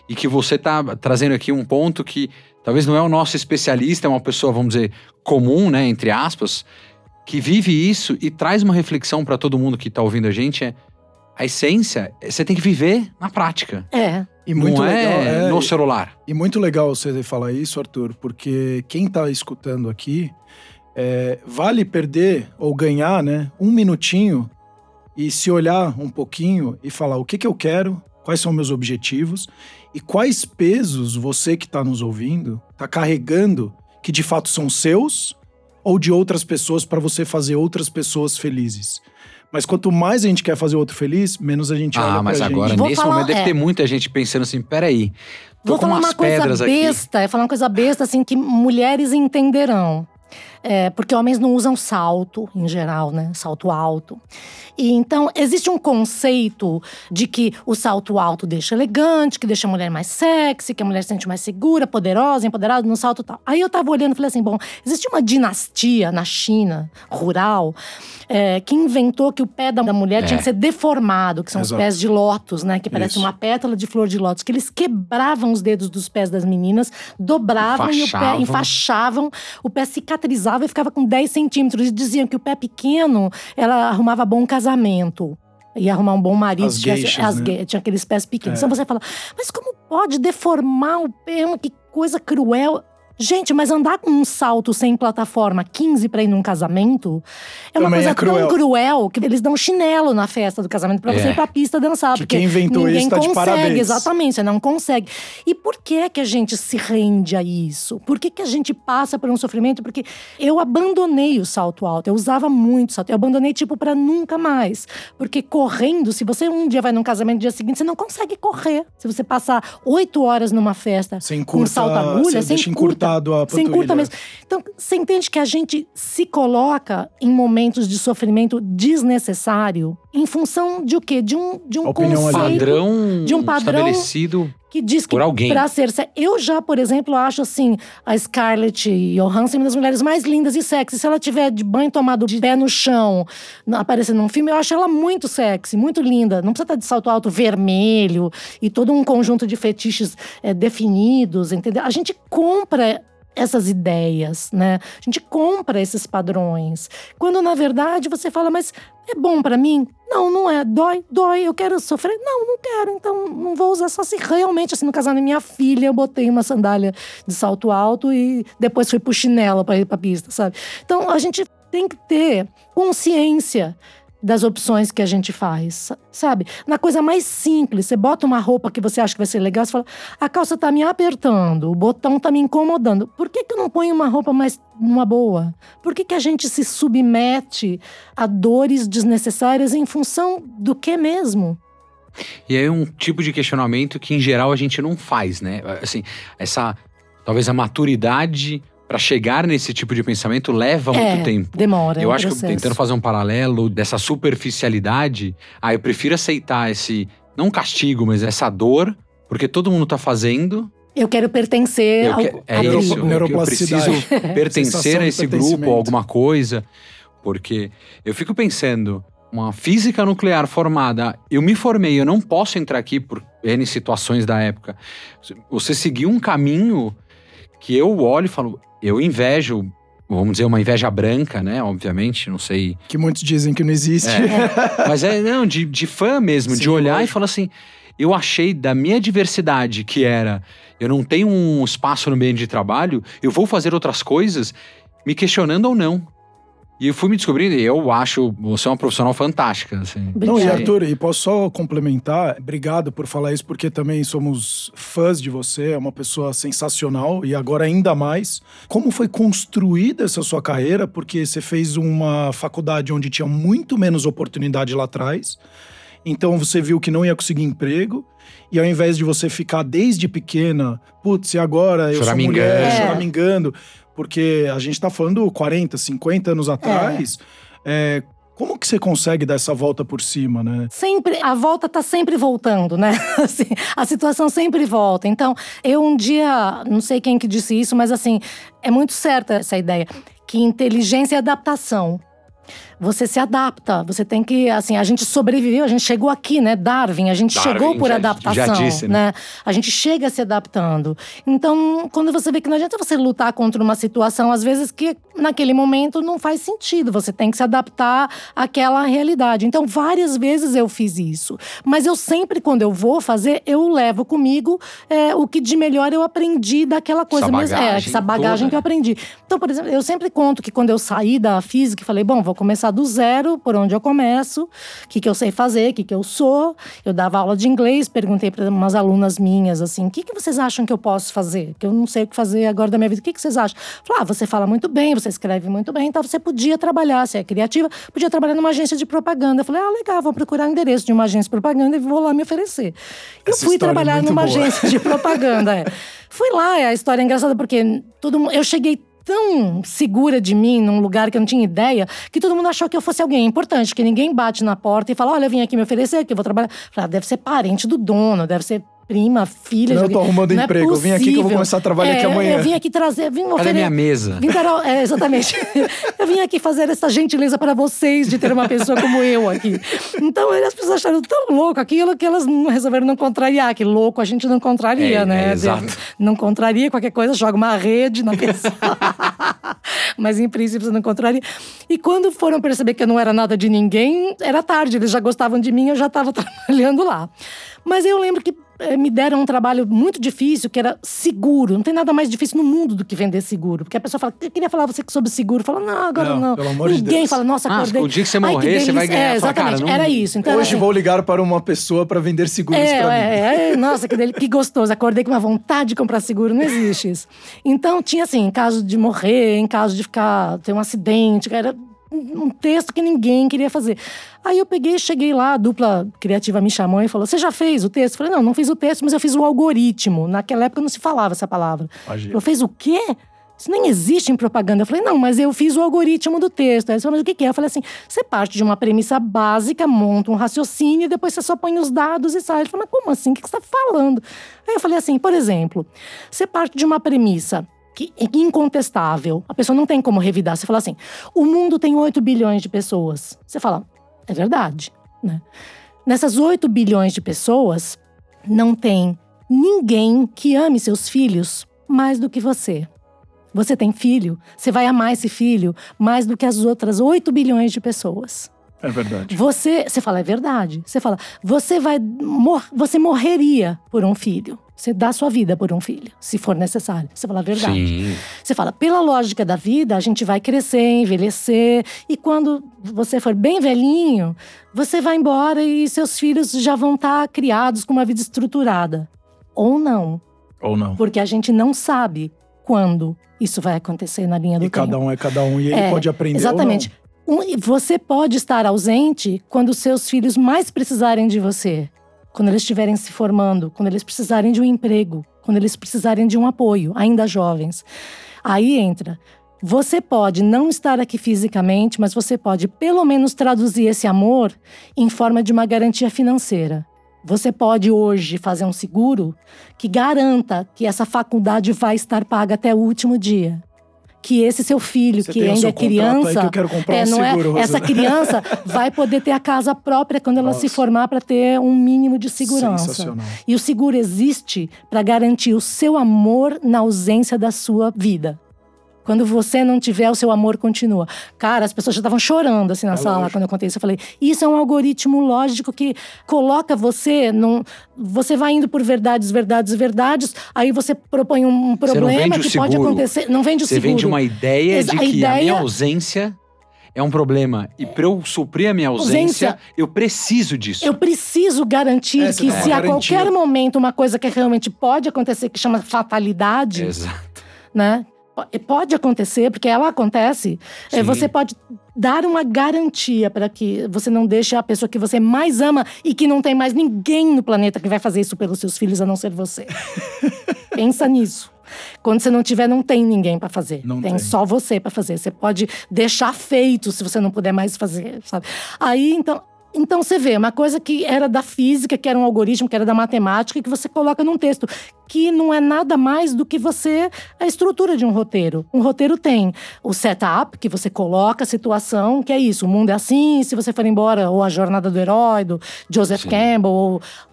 e que você tá trazendo aqui um ponto que talvez não é o nosso especialista, é uma pessoa, vamos dizer, comum, né, entre aspas, que vive isso e traz uma reflexão para todo mundo que tá ouvindo a gente é a essência, você tem que viver na prática. É. E muito não legal, é, é no celular. E muito legal você falar isso, Arthur, porque quem tá escutando aqui é, vale perder ou ganhar, né, um minutinho e se olhar um pouquinho e falar o que que eu quero, quais são meus objetivos e quais pesos você que está nos ouvindo está carregando que de fato são seus ou de outras pessoas para você fazer outras pessoas felizes. Mas quanto mais a gente quer fazer outro feliz, menos a gente ah, olha Ah, mas agora, gente. nesse falar, momento, é. deve ter muita gente pensando assim, peraí, tô Vou com falar umas uma coisa besta, aqui. é falar uma coisa besta, assim, que mulheres entenderão. É, porque homens não usam salto, em geral, né? Salto alto. E então, existe um conceito de que o salto alto deixa elegante, que deixa a mulher mais sexy, que a mulher se sente mais segura, poderosa, empoderada no salto tal. Aí eu tava olhando e falei assim: bom, existe uma dinastia na China, rural, é, que inventou que o pé da mulher é. tinha que ser deformado, que são Exato. os pés de lótus, né? Que parece Isso. uma pétala de flor de lótus, que eles quebravam os dedos dos pés das meninas, dobravam enfaixavam. e o pé enfaixavam, o pé cicatrizava casava e ficava com 10 centímetros. E diziam que o pé pequeno, ela arrumava bom casamento. Ia arrumar um bom marido. As geixas, as, né? Tinha aqueles pés pequenos. É. Então você fala, mas como pode deformar o pé? Que coisa cruel. Gente, mas andar com um salto sem plataforma 15 pra ir num casamento é uma Também coisa é cruel. tão cruel que eles dão chinelo na festa do casamento pra você É. ir pra pista dançar. Que porque quem inventou ninguém isso tá de consegue, parabéns. exatamente, você não consegue. E por que é que a gente se rende a isso? Por que, que a gente passa por um sofrimento? Porque eu abandonei o salto alto, eu usava muito salto, eu abandonei tipo pra nunca mais. Porque correndo, se você um dia vai num casamento no dia seguinte, você não consegue correr. Se você passar oito horas numa festa Você com encurta, salto agulha, você você deixa encurta. Encurtado a Você panturrilha. encurta mesmo. Então, você entende que a gente se coloca em momentos de sofrimento desnecessário em função de o quê? De um, de um Opinião conceito Padrão, de um padrão estabelecido. Que diz que pra ser eu já por exemplo acho assim a Scarlett Johansson uma das mulheres mais lindas e sexy. Se ela tiver de banho tomado de pé no chão aparecendo num filme eu acho ela muito sexy muito linda. Não precisa estar de salto alto vermelho e todo um conjunto de fetiches eh, definidos entendeu? A gente compra essas ideias, né? A gente compra esses padrões. Quando na verdade você fala, mas é bom pra mim? Não, não é. Dói, dói. Eu quero sofrer? Não, não quero. Então não vou usar só se realmente, assim, no casamento minha filha, eu botei uma sandália de salto alto e depois fui pro chinelo pra ir pra pista, sabe? Então a gente tem que ter consciência das opções que a gente faz, sabe? Na coisa mais simples, você bota uma roupa que você acha que vai ser legal, você fala, a calça tá me apertando, o botão tá me incomodando. Por que, que eu não ponho uma roupa mais numa boa? Por que, que a gente se submete a dores desnecessárias em função do que mesmo? E é um tipo de questionamento que, em geral, a gente não faz, né? Assim, essa. Talvez a maturidade para chegar nesse tipo de pensamento leva muito é, tempo. demora. é Eu um acho que processo. tentando fazer um paralelo dessa superficialidade, ah, eu prefiro aceitar esse, não castigo, mas essa dor, porque todo mundo tá fazendo. Eu quero pertencer Eu ao, que- é isso, eu, eu preciso pertencer a esse grupo ou alguma coisa, porque eu fico pensando, uma física nuclear formada, eu me formei, eu não posso entrar aqui por N situações da época. Você seguiu um caminho que eu olho e falo, eu invejo, vamos dizer, uma inveja branca, né? Obviamente, não sei. Que muitos dizem que não existe. Mas é, não, de, de fã mesmo, de Sim, olhar e falar assim. Eu achei da minha diversidade, que era eu não tenho um espaço no ambiente de trabalho, eu vou fazer outras coisas, me questionando ou não. E eu fui me descobrindo, e eu acho você é uma profissional fantástica. Assim. Não, e. Arthur, e posso só complementar? Obrigado por falar isso, porque também somos fãs de você, é uma pessoa sensacional e agora ainda mais. Como foi construída essa sua carreira? Porque você fez uma faculdade onde tinha muito menos oportunidade lá atrás, então você viu que não ia conseguir emprego. E ao invés de você ficar desde pequena, putz, e agora eu sou mulher, Choramingando. choramingando, porque a gente tá falando 40, 50 anos atrás, é, como que você consegue dar essa volta por cima, né? Sempre, a volta tá sempre voltando, né? Assim, a situação sempre volta. Então, eu um dia, não sei quem que disse isso, mas assim, é muito certa essa ideia que inteligência é adaptação. Você se adapta, você tem que, assim, a gente sobreviveu, a gente chegou aqui, né? Darwin, a gente Darwin chegou por já- adaptação, já disse, né? né? A gente chega se adaptando. Então, quando você vê que não adianta você lutar contra uma situação, às vezes que naquele momento não faz sentido, você tem que se adaptar àquela realidade. Então, várias vezes eu fiz isso. Mas eu sempre, quando eu vou fazer, eu levo comigo é, o que de melhor eu aprendi daquela coisa. Essa Mas, é, bagagem essa bagagem toda, que eu né? aprendi. Então, por exemplo, eu sempre conto que quando eu saí da física, falei, bom, vou começar do zero, por onde eu começo, o que, que eu sei fazer, o que, que eu sou. Eu dava aula de inglês, perguntei para umas alunas minhas assim: o que, que vocês acham que eu posso fazer? Que eu não sei o que fazer agora da minha vida. O que, que vocês acham? Falei, ah, você fala muito bem, você escreve muito bem, então você podia trabalhar, você é criativa, podia trabalhar numa agência de propaganda. Eu falei, ah, legal, vou procurar o endereço de uma agência de propaganda e vou lá me oferecer. Eu Essa fui é trabalhar muito numa boa. agência de propaganda. é. Fui lá, é a história é engraçada porque todo mundo, eu cheguei tão segura de mim num lugar que eu não tinha ideia, que todo mundo achou que eu fosse alguém importante, que ninguém bate na porta e fala: "Olha, eu vim aqui me oferecer, que eu vou trabalhar". Falei, ah, deve ser parente do dono, deve ser prima, filha Não, eu tô arrumando Não é emprego, eu vim aqui que eu vou começar a trabalhar aqui É, amanhã. Eu vim aqui trazer, vim Cadê oferecer. minha mesa? Vim dar, é, exatamente. eu vim aqui fazer essa gentileza para vocês de ter uma pessoa como eu aqui. Então as pessoas acharam tão louco aquilo que elas não- resolveram não contrariar. Que louco a gente não contraria, É, né? é, exato. Não contraria qualquer coisa, joga uma rede na pessoa. mas em princípio você não encontraria. E quando foram perceber que eu não era nada de ninguém, era tarde, eles já gostavam de mim, eu já estava trabalhando lá. Mas eu lembro que me deram um trabalho muito difícil, que era seguro. Não tem nada mais difícil no mundo do que vender seguro. Porque a pessoa fala, eu queria falar você sobre seguro. Fala, não, agora não. não. Pelo amor Ninguém de Deus. fala, nossa, ah, acordei. O dia que você morrer, Ai, que você vai ganhar. É, exatamente, fala, cara, não... era isso. Então, Hoje assim, vou ligar para uma pessoa para vender seguros é, para é, mim. É, é, nossa, que, dele, que gostoso. Acordei com uma vontade de comprar seguro. Não existe isso. Então, tinha assim, em caso de morrer, em caso de ficar, ter um acidente, era um texto que ninguém queria fazer. Aí eu peguei, cheguei lá, a dupla criativa me chamou e falou: Você já fez o texto? Eu falei: Não, não fiz o texto, mas eu fiz o algoritmo. Naquela época não se falava essa palavra. Eu fez o quê? Isso nem existe em propaganda. Eu falei, não, mas eu fiz o algoritmo do texto. Aí eles falaram, mas o que é? Eu falei assim: você parte de uma premissa básica, monta um raciocínio e depois você só põe os dados e sai. Ele falou, mas como assim? O que você está falando? Aí eu falei assim: por exemplo, você parte de uma premissa que é incontestável. A pessoa não tem como revidar. Você fala assim: o mundo tem 8 bilhões de pessoas. Você fala, é verdade. Né? Nessas 8 bilhões de pessoas, não tem ninguém que ame seus filhos mais do que você. Você tem filho, você vai amar esse filho mais do que as outras 8 bilhões de pessoas. É verdade. Você, você fala, é verdade. Você fala, você vai mor você morreria por um filho. Você dá sua vida por um filho, se for necessário. Você fala a verdade. Sim. Você fala, pela lógica da vida, a gente vai crescer, envelhecer. E quando você for bem velhinho, você vai embora e seus filhos já vão estar tá criados com uma vida estruturada. Ou não. Ou não. Porque a gente não sabe quando isso vai acontecer na linha do e tempo. cada um é cada um e ele é, pode aprender Exatamente. Um, você pode estar ausente quando seus filhos mais precisarem de você quando eles estiverem se formando, quando eles precisarem de um emprego, quando eles precisarem de um apoio, ainda jovens. Aí entra. Você pode não estar aqui fisicamente, mas você pode pelo menos traduzir esse amor em forma de uma garantia financeira. Você pode hoje fazer um seguro que garanta que essa faculdade vai estar paga até o último dia que esse seu filho, Você que ainda é criança, que eu quero comprar é, um não seguro, é, essa criança vai poder ter a casa própria quando ela Nossa. se formar para ter um mínimo de segurança. E o seguro existe para garantir o seu amor na ausência da sua vida. Quando você não tiver, o seu amor continua. Cara, as pessoas já estavam chorando assim na É sala lógico. quando eu contei isso. Eu falei, isso é um algoritmo lógico que coloca você num. Você vai indo por verdades, verdades, verdades. Aí você propõe um problema que pode acontecer. Não vende o Você seguro. vende uma ideia Exa- de a que a ideia- minha ausência é um problema. E para eu suprir a minha ausência, Ausência. eu preciso disso. Eu preciso garantir É, você que uma se a garantia. qualquer momento uma coisa que realmente pode acontecer, que chama fatalidade, Exato. né? Po- Pode acontecer, porque ela acontece. é, Sim. Você pode dar uma garantia para que você não deixe a pessoa que você mais ama e que não tem mais ninguém no planeta que vai fazer isso pelos seus filhos a não ser você. Pensa nisso. Quando você não tiver, não tem ninguém para fazer. Não tem, tem. só você para fazer. Você pode deixar feito se você não puder mais fazer, sabe? Aí, então, então você vê, uma coisa que era da física, que era um algoritmo, que era da matemática, que você coloca num texto, que não é nada mais do que você a estrutura de um roteiro. Um roteiro tem o setup, que você coloca a situação, que é isso, o mundo é assim, se você for embora, ou a jornada do herói, do Joseph Sim. Campbell,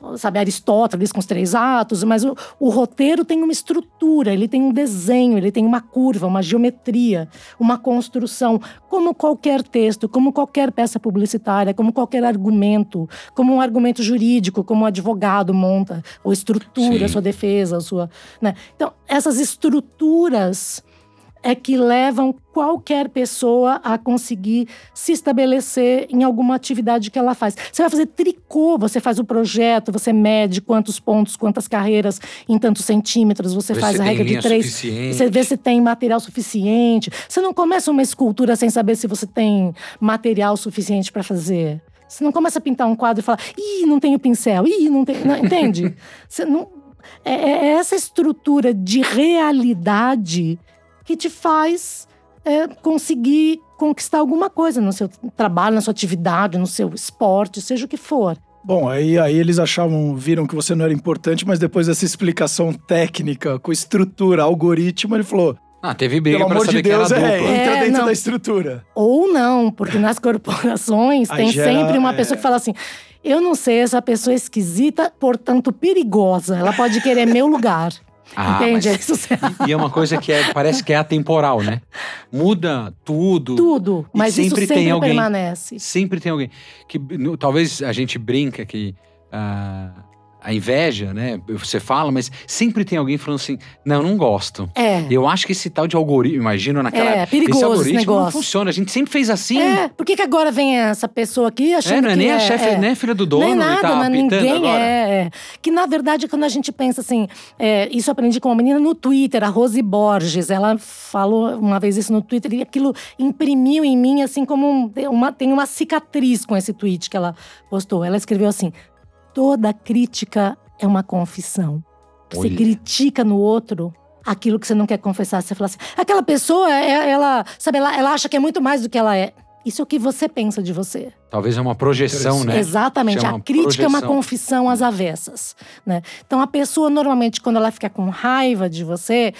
ou sabe, Aristóteles com os três atos, mas o, o roteiro tem uma estrutura, ele tem um desenho, ele tem uma curva, uma geometria, uma construção, como qualquer texto, como qualquer peça publicitária, como qualquer argumento, como um argumento jurídico, como um advogado monta, ou estrutura Sim. a sua defesa, a sua. Né? Então, essas estruturas é que levam qualquer pessoa a conseguir se estabelecer em alguma atividade que ela faz. Você vai fazer tricô, você faz o projeto, você mede quantos pontos, quantas carreiras em tantos centímetros, você Vê faz a regra de três. suficiente. Você vê se tem material suficiente. Você não começa uma escultura sem saber se você tem material suficiente para fazer. Você não começa a pintar um quadro e fala, ih, não tenho pincel, ih, não tem. Não, entende? Você não, é, é essa estrutura de realidade que te faz é, conseguir conquistar alguma coisa no seu trabalho, na sua atividade, no seu esporte, seja o que for. Bom, aí, aí eles achavam, viram que você não era importante, mas depois dessa explicação técnica, com estrutura, algoritmo, ele falou: Ah, teve briga pelo pra amor saber de Deus, que era é, dupla. entra É, dentro não. da estrutura. Ou não, porque nas corporações tem gera, sempre uma é. pessoa que fala assim: eu não sei, essa pessoa é esquisita, portanto perigosa. Ela pode querer meu lugar. Ah, Entende? Mas... Isso e, e, é uma coisa que é, parece que é atemporal, né? Muda tudo. Tudo, mas sempre isso sempre tem alguém, permanece. Sempre tem alguém. que Talvez a gente brinca que. Uh, a inveja, né? Você fala, mas sempre tem alguém falando assim: não, não gosto. É. Eu acho que esse tal de algoritmo, imagina naquela. É, perigoso esse algoritmo esse não funciona. A gente sempre fez assim. É, por que, que agora vem essa pessoa aqui achando é, não é que nem é, a chefe, é. nem a filha do dono. Nem nada, tá não, ninguém é, é, Que na verdade, quando a gente pensa assim, é, isso eu aprendi com uma menina no Twitter, a Rose Borges. Ela falou uma vez isso no Twitter e aquilo imprimiu em mim, assim, como um, uma, tem uma cicatriz com esse tweet que ela postou. Ela escreveu assim: toda crítica é uma confissão. Você Olha. critica no outro aquilo que você não quer confessar. Você fala assim, aquela pessoa, é, ela, sabe, ela, ela acha que é muito mais do que ela é. Isso é o que você pensa de você. Talvez é uma projeção, né? Exatamente. Chama a crítica projeção. é uma confissão às avessas, né? Então a pessoa normalmente quando ela fica com raiva de você,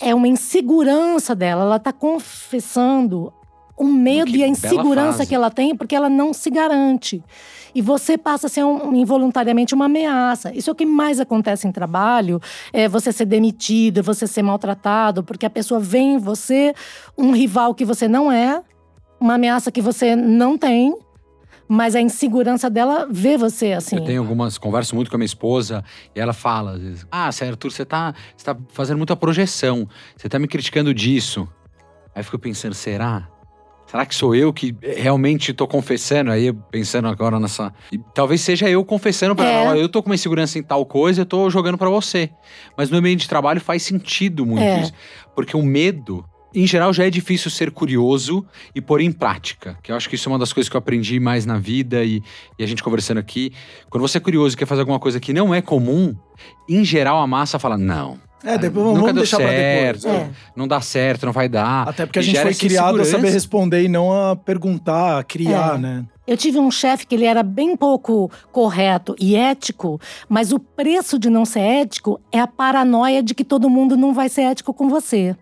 é uma insegurança dela, ela está confessando o medo e a insegurança que ela tem porque ela não se garante. E você passa a ser um, involuntariamente uma ameaça. Isso é o que mais acontece em trabalho: é você ser demitido, você ser maltratado, porque a pessoa vê em você um rival que você não é, uma ameaça que você não tem. Mas a insegurança dela vê você assim. Eu tenho algumas conversas muito com a minha esposa e ela fala às vezes: Ah, Sérgio, Arthur, você tá, você tá fazendo muita projeção. Você tá me criticando disso. Aí eu fico pensando: será? Será que sou eu que realmente tô confessando? Aí, pensando agora nessa. E talvez seja eu confessando pra é. ela: eu tô com uma insegurança em tal coisa, eu tô jogando para você. Mas no ambiente de trabalho faz sentido muito é. isso. Porque o medo. Em geral, já é difícil ser curioso e pôr em prática. Que eu acho que isso é uma das coisas que eu aprendi mais na vida e, e a gente conversando aqui. Quando você é curioso e quer fazer alguma coisa que não é comum, em geral a massa fala: não, é, depois vamos Nunca deixar certo, pra depois. É. Não dá certo, não vai dar. Até porque a gente foi criado a saber responder e não a perguntar, a criar, é. né? Eu tive um chefe que ele era bem pouco correto e ético, mas o preço de não ser ético é a paranoia de que todo mundo não vai ser ético com você.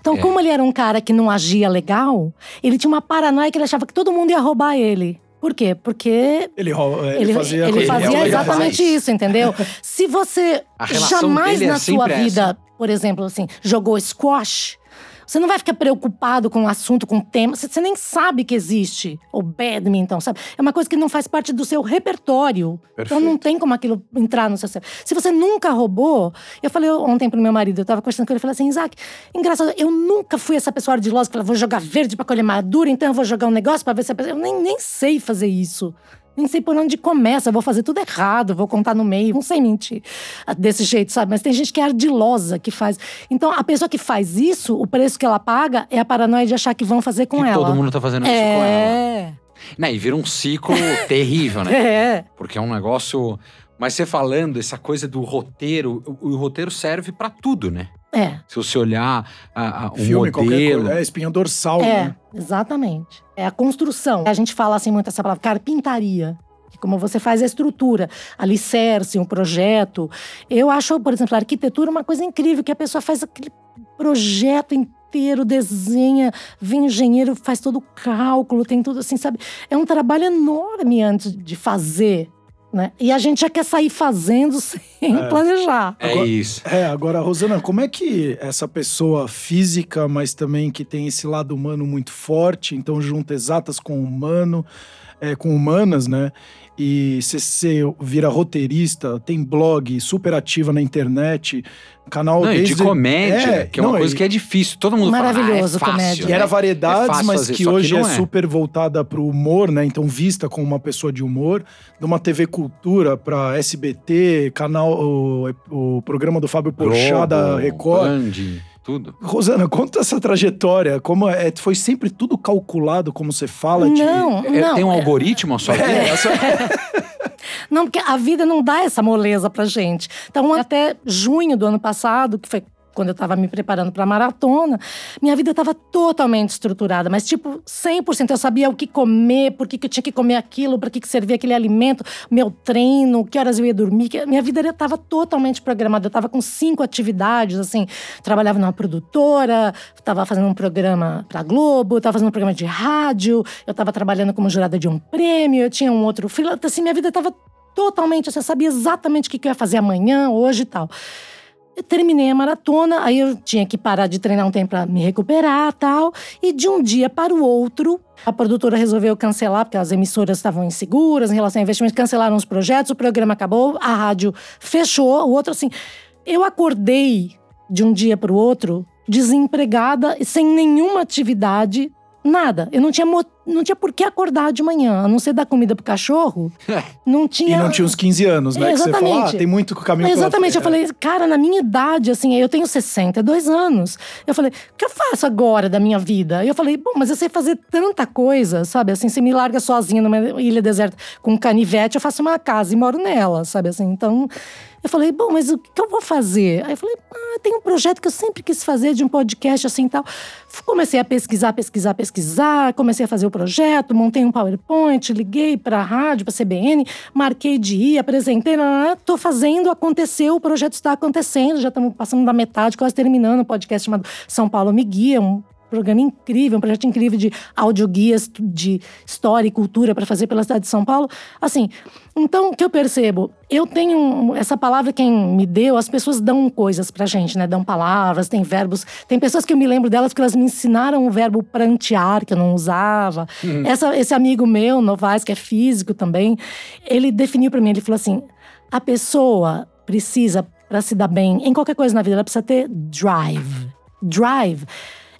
Então, é. como ele era um cara que não agia legal, ele tinha uma paranoia que ele achava que todo mundo ia roubar ele. Por quê? Porque. Ele, ele, ele fazia, ele fazia exatamente isso, entendeu? Se você jamais na é sua vida, essa. por exemplo, assim, jogou squash, você não vai ficar preocupado com o assunto, com o tema. Você, nem sabe que existe o badminton, sabe? É uma coisa que não faz parte do seu repertório. Perfeito. Então não tem como aquilo entrar no seu cérebro. Se você nunca roubou. Eu falei ontem pro meu marido, eu tava conversando com ele, eu falei assim: Isaac, engraçado, eu nunca fui essa pessoa ardilosa que fala, vou jogar verde pra colher madura, então eu vou jogar um negócio pra ver se a pessoa. Eu nem, nem sei fazer isso. Nem sei por onde começa, vou fazer tudo errado, vou contar no meio, não sei mentir desse jeito, sabe? Mas tem gente que é ardilosa que faz. Então, a pessoa que faz isso, o preço que ela paga é a paranoia de achar que vão fazer com que ela. Todo mundo tá fazendo isso é... com ela. Né, e vira um ciclo terrível, né? É. Porque é um negócio. Mas você falando, essa coisa do roteiro, o, o roteiro serve para tudo, né? É. Se você olhar a, a, o Filme, modelo. Coisa, é espinha dorsal, é, né? Exatamente. É a construção. A gente fala assim muito essa palavra, carpintaria. Como você faz a estrutura, alicerce, um projeto. Eu acho, por exemplo, a arquitetura uma coisa incrível, que a pessoa faz aquele projeto inteiro, desenha, vem engenheiro, faz todo o cálculo, tem tudo assim, sabe? É um trabalho enorme antes de fazer né? E a gente já quer sair fazendo sem é. planejar. É agora, isso. É, agora, Rosana, como é que essa pessoa física, mas também que tem esse lado humano muito forte, então junta exatas com humano, é, com humanas, né? E você vira roteirista, tem blog, super ativa na internet, canal não, desde... de comédia, é, que é uma não, coisa que é difícil. Todo mundo Maravilhoso, fala, ah, é fácil, comédia. Né? era variedades, é mas que hoje que é, é, super voltada pro humor, né? Então vista como uma pessoa de humor, de uma TV Cultura para SBT, canal o, o, programa do Fábio Porchat da Record. Band tudo. Rosana, conta essa trajetória. Como é, foi sempre tudo calculado, como você fala? Não, de... não. É, tem um algoritmo só? É, é só... Não, porque a vida não dá essa moleza pra gente. Então, até junho do ano passado, que foi quando eu estava me preparando para a maratona, minha vida estava totalmente estruturada, mas tipo 100%. Eu sabia o que comer, por que, que eu tinha que comer aquilo, para que, que servia aquele alimento, meu treino, que horas eu ia dormir. Minha vida estava totalmente programada. Eu estava com cinco atividades, assim. Trabalhava numa produtora, estava fazendo um programa para Globo, estava fazendo um programa de rádio, eu estava trabalhando como jurada de um prêmio, eu tinha um outro freelancer. Assim, minha vida estava totalmente, assim, eu sabia exatamente o que, que eu ia fazer amanhã, hoje e tal. Eu terminei a maratona, aí eu tinha que parar de treinar um tempo para me recuperar tal. E de um dia para o outro, a produtora resolveu cancelar, porque as emissoras estavam inseguras em relação a investimentos, cancelaram os projetos, o programa acabou, a rádio fechou. O outro, assim. Eu acordei de um dia para o outro desempregada, sem nenhuma atividade, Nada. Eu não tinha, não tinha por que acordar de manhã, a não ser dar comida pro cachorro. não tinha. E não tinha uns 15 anos, né? exatamente. Que você fala, ah, tem muito caminho Exatamente. Eu falei, cara, na minha idade, assim, eu tenho 62 anos. Eu falei, o que eu faço agora da minha vida? E eu falei, bom, mas eu sei fazer tanta coisa, sabe? Assim, você me larga sozinha numa ilha deserta com um canivete, eu faço uma casa e moro nela, sabe? Assim, então. Eu falei, bom, mas o que eu vou fazer? Aí eu falei, ah, tem um projeto que eu sempre quis fazer de um podcast assim e tal. Comecei a pesquisar, pesquisar, pesquisar, comecei a fazer o projeto, montei um PowerPoint, liguei para a rádio, para a CBN, marquei de ir, apresentei, estou fazendo, aconteceu, o projeto está acontecendo, já estamos passando da metade, quase terminando um podcast chamado São Paulo Me Guia, um programa incrível, um projeto incrível de audioguias de história e cultura para fazer pela cidade de São Paulo. Assim, então o que eu percebo? Eu tenho essa palavra quem me deu, as pessoas dão coisas pra gente, né? Dão palavras, tem verbos. Tem pessoas que eu me lembro delas que elas me ensinaram o verbo prantear, que eu não usava. Hum. Essa, esse amigo meu, Novaes, que é físico também, ele definiu para mim, ele falou assim: a pessoa precisa para se dar bem em qualquer coisa na vida, ela precisa ter drive. Drive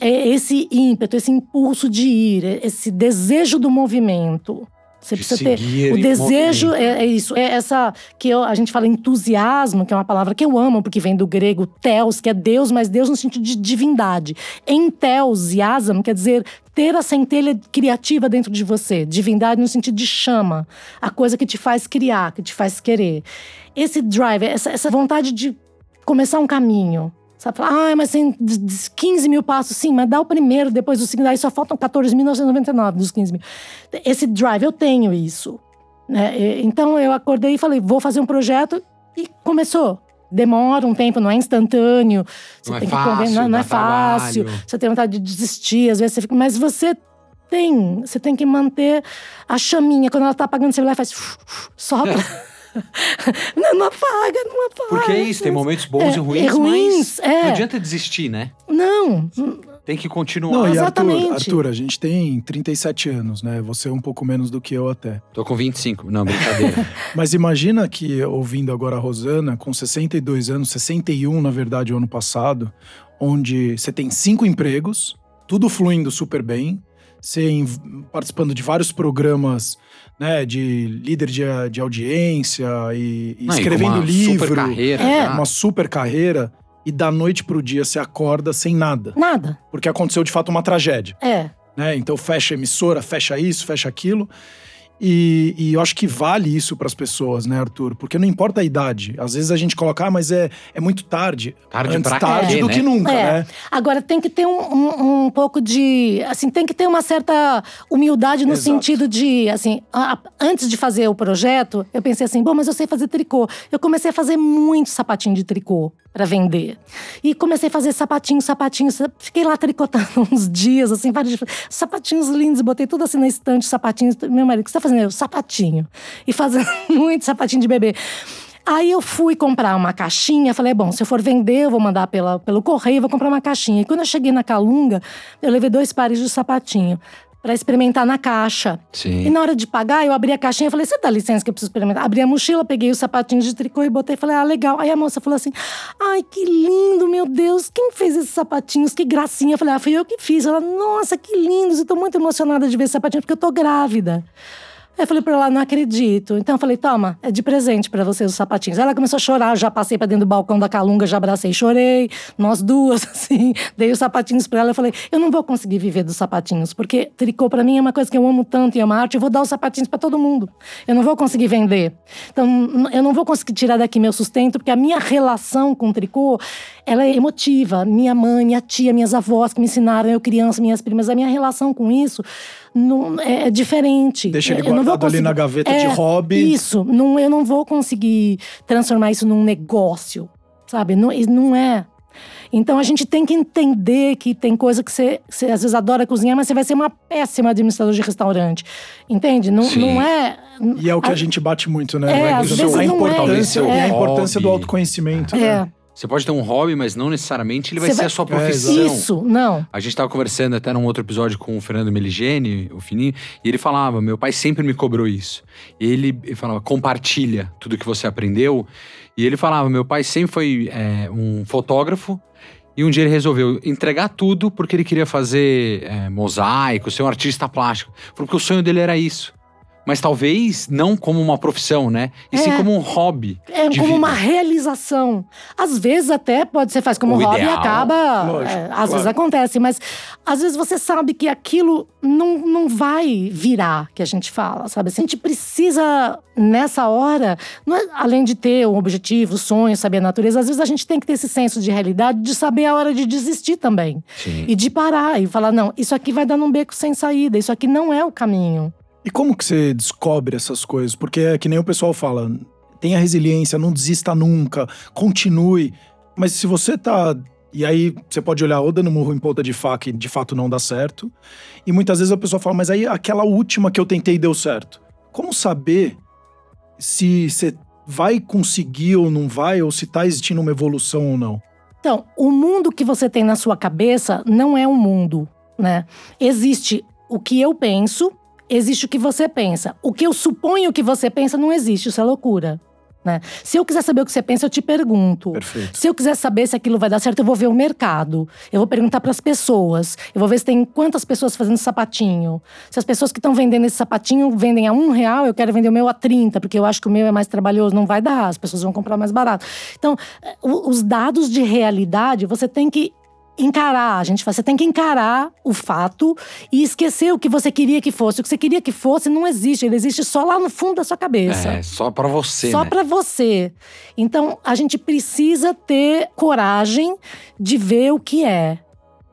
é esse ímpeto, esse impulso de ir, esse desejo do movimento. Você de precisa ter. O desejo é, é, isso. É essa que eu, a gente fala entusiasmo, que é uma palavra que eu amo, porque vem do grego theos, que é Deus, mas Deus no sentido de divindade. Entheosiasm quer dizer ter a centelha criativa dentro de você. Divindade no sentido de chama. A coisa que te faz criar, que te faz querer. Esse drive, essa, essa vontade de começar um caminho. Sabe, fala, ah, mas tem 15 mil passos. Sim, mas dá o primeiro, depois o segundo, aí só faltam 14.999 dos 15 mil. Esse drive, eu tenho isso. Né? Então eu acordei e falei, vou fazer um projeto e começou. Demora um tempo, não é instantâneo. Você não é tem é que fácil, não, não é fácil. Trabalho. Você tem vontade de desistir, às vezes você fica. Mas você tem, você tem que manter a chaminha. Quando ela tá apagando, você vai lá e faz. Sopra. não, não apaga, não apaga. Porque é isso, tem momentos bons é, e ruins, é ruins, mas é. não adianta desistir, né? Não. Tem que continuar. Não, e Exatamente. Arthur, Arthur, a gente tem 37 anos, né? Você é um pouco menos do que eu até. Tô com 25. Não, brincadeira. Mas imagina que, ouvindo agora a Rosana, com 62 anos, 61 na verdade, o ano passado, onde você tem cinco empregos, tudo fluindo super bem, você participando de vários programas né, de líder de, de audiência e, e Não, escrevendo e livro. Super carreira, é. Uma super carreira. E da noite pro dia você acorda sem nada. Nada. Porque aconteceu de fato uma tragédia. É. Né? Então fecha a emissora, fecha isso, fecha aquilo. E, e, eu acho que vale isso para as pessoas, né, Arthur? Porque não importa a idade. Às vezes a gente coloca, ah, mas é, é muito tarde. Tarde Antes pra tarde quê, do né? que nunca, é. né? Agora tem que ter um, um, um, pouco de. Assim, tem que ter uma certa humildade no Exato. sentido de, assim, a, antes de fazer o projeto, eu pensei assim, bom, mas eu sei fazer tricô. Eu comecei a fazer muito sapatinho de tricô para vender. E comecei a fazer sapatinhos, sapatinhos. Fiquei lá tricotando uns dias, assim, vários sapatinhos lindos. Botei tudo assim na estante, sapatinhos. Meu marido, o que você tá fazendo? Eu, sapatinho. E fazendo muito sapatinho de bebê. Aí eu fui comprar uma caixinha, falei, bom, se eu for vender, eu vou mandar pela, pelo correio, vou comprar uma caixinha. E quando eu cheguei na Calunga, eu levei dois pares de sapatinho para experimentar na caixa. Sim. E na hora de pagar, eu abri a caixinha e falei: Você dá licença que eu preciso experimentar? Abri a mochila, peguei os sapatinhos de tricô e botei. Falei: Ah, legal. Aí a moça falou assim: Ai, que lindo, meu Deus. Quem fez esses sapatinhos? Que gracinha. Eu falei: Ah, fui eu que fiz. Ela: Nossa, que lindos. Eu tô muito emocionada de ver esses sapatinhos porque eu tô grávida. Aí eu falei pra ela, não acredito. Então eu falei, toma, é de presente para você os sapatinhos. Ela começou a chorar, eu já passei pra dentro do balcão da Calunga, já abracei, chorei. Nós duas, assim, dei os sapatinhos pra ela. Eu falei, eu não vou conseguir viver dos sapatinhos, porque tricô para mim é uma coisa que eu amo tanto e amo arte. Eu vou dar os sapatinhos para todo mundo. Eu não vou conseguir vender. Então eu não vou conseguir tirar daqui meu sustento, porque a minha relação com o tricô, ela é emotiva. Minha mãe, minha tia, minhas avós que me ensinaram, eu criança, minhas primas, a minha relação com isso não, é, é diferente. Deixa ele guardado conseguir, ali na gaveta é, de hobby. Isso, não, eu não vou conseguir transformar isso num negócio, sabe? Não, não é. Então a gente tem que entender que tem coisa que você, você, às vezes adora cozinhar, mas você vai ser uma péssima administrador de restaurante. Entende? Não, não é. E é o que a, a gente bate muito, né? É, é às vezes a não importância, é. E a importância do autoconhecimento. É. Né? Você pode ter um hobby, mas não necessariamente ele vai Você ser vai- a sua É, profissão. Isso, não. A gente tava conversando até num outro episódio com o Fernando Meligeni, o Fininho, e ele falava: meu pai sempre me cobrou isso. Ele, ele falava: compartilha tudo que você aprendeu. E ele falava: meu pai sempre foi é, um fotógrafo. E um dia ele resolveu entregar tudo porque ele queria fazer é, mosaico, ser um artista plástico. Falou que o sonho dele era isso. Mas talvez não como uma profissão, né? E sim É. como um hobby. É de como vida. uma realização. Às vezes até pode ser faz como O hobby e ideal, acaba. lógico, é, às claro. vezes acontece, mas às vezes você sabe que aquilo não, não vai virar, que a gente fala, sabe? Assim, a gente precisa, nessa hora, não é- além de ter um objetivo, sonho, saber a natureza, às vezes a gente tem que ter esse senso de realidade, de saber a hora de desistir também. Sim. E de parar e falar: não, isso aqui vai dando um beco sem saída, isso aqui não é o caminho. E como que você descobre essas coisas? Porque é que nem o pessoal fala, tenha resiliência, não desista nunca, continue. Mas se você tá. E aí você pode olhar ou dando murro em ponta de faca e de fato não dá certo. E muitas vezes a pessoa fala, mas aí aquela última que eu tentei deu certo. Como saber se você vai conseguir ou não vai, ou se tá existindo uma evolução ou não? Então, o mundo que você tem na sua cabeça não é um mundo, né? Existe o que eu penso, existe o que você pensa. O que eu suponho que você pensa não existe, isso é loucura. Né? Se eu quiser saber o que você pensa, eu te pergunto. Perfeito. Se eu quiser saber se aquilo vai dar certo, eu vou ver o mercado. Eu vou perguntar para as pessoas. Eu vou ver se tem quantas pessoas fazendo sapatinho. Se as pessoas que estão vendendo esse sapatinho vendem a um real, eu quero vender o meu a 30, porque eu acho que o meu é mais trabalhoso. Não vai dar, as pessoas vão comprar mais barato. Então, eh, os dados de realidade, você tem que encarar. A gente fala, você tem que encarar o fato e esquecer o que você queria que fosse. O que você queria que fosse não existe. Ele existe só lá no fundo da sua cabeça. É, só pra você, Só né? pra você. Então, a gente precisa ter coragem de ver o que é.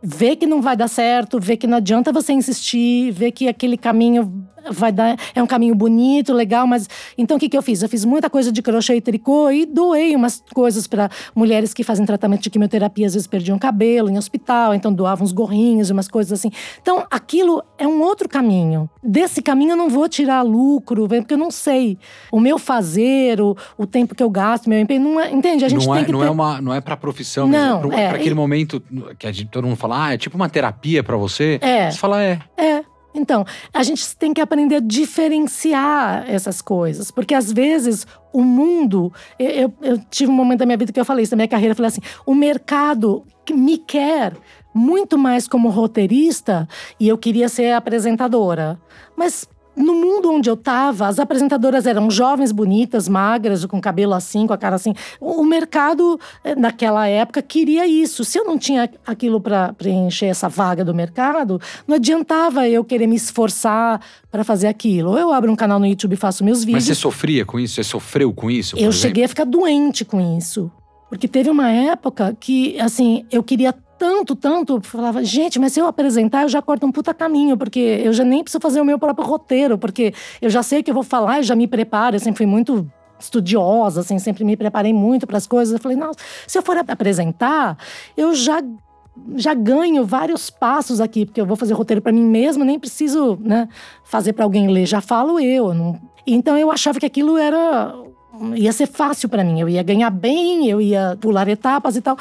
Ver que não vai dar certo, ver que não adianta você insistir, ver que aquele caminho vai dar. É um caminho bonito, legal, mas. Então, o que, que eu fiz? Eu fiz muita coisa de crochê e tricô e doei umas coisas para mulheres que fazem tratamento de quimioterapia, às vezes perdiam cabelo em hospital, então doavam uns gorrinhos, umas coisas assim. Então, aquilo é um outro caminho. Desse caminho eu não vou tirar lucro, porque eu não sei. O meu fazer, o, o tempo que eu gasto, meu empenho, não é. Entende? A gente não tem é, que não ter. é uma não é para profissão, Não, mesmo, é pra, é, pra aquele e- momento que a gente, todo mundo fala, ah, é tipo uma terapia pra você. É. Você fala, é. É. Então, a gente tem que aprender a diferenciar essas coisas. Porque às vezes o mundo. Eu, eu- tive um momento da minha vida que eu falei isso, da minha carreira, eu falei assim: o mercado me quer muito mais como roteirista e eu queria ser apresentadora. Mas. No mundo onde eu tava, as apresentadoras eram jovens, bonitas, magras, com cabelo assim, com a cara assim. O mercado, eh, naquela época, queria isso. Se eu não tinha aquilo para preencher essa vaga do mercado, não adiantava eu querer me esforçar para fazer aquilo. Ou eu abro um canal no YouTube e faço meus Mas vídeos. você sofria com isso? Você sofreu com isso? Eu exemplo? cheguei a ficar doente com isso. Porque teve uma época que, assim, eu queria tanto, tanto, falava, gente, mas se eu apresentar, eu já corto um puta caminho, porque eu já nem preciso fazer o meu próprio roteiro, porque eu já sei o que eu vou falar, eu já me preparo, eu sempre fui muito estudiosa, assim, sempre me preparei muito para as coisas. Eu falei, nossa, se eu for apresentar, eu já já ganho vários passos aqui, porque eu vou fazer roteiro para mim mesma, nem preciso, né, fazer para alguém ler, já falo eu. não- Então eu achava que aquilo era ia ser fácil para mim, eu ia ganhar bem, eu ia pular etapas e tal.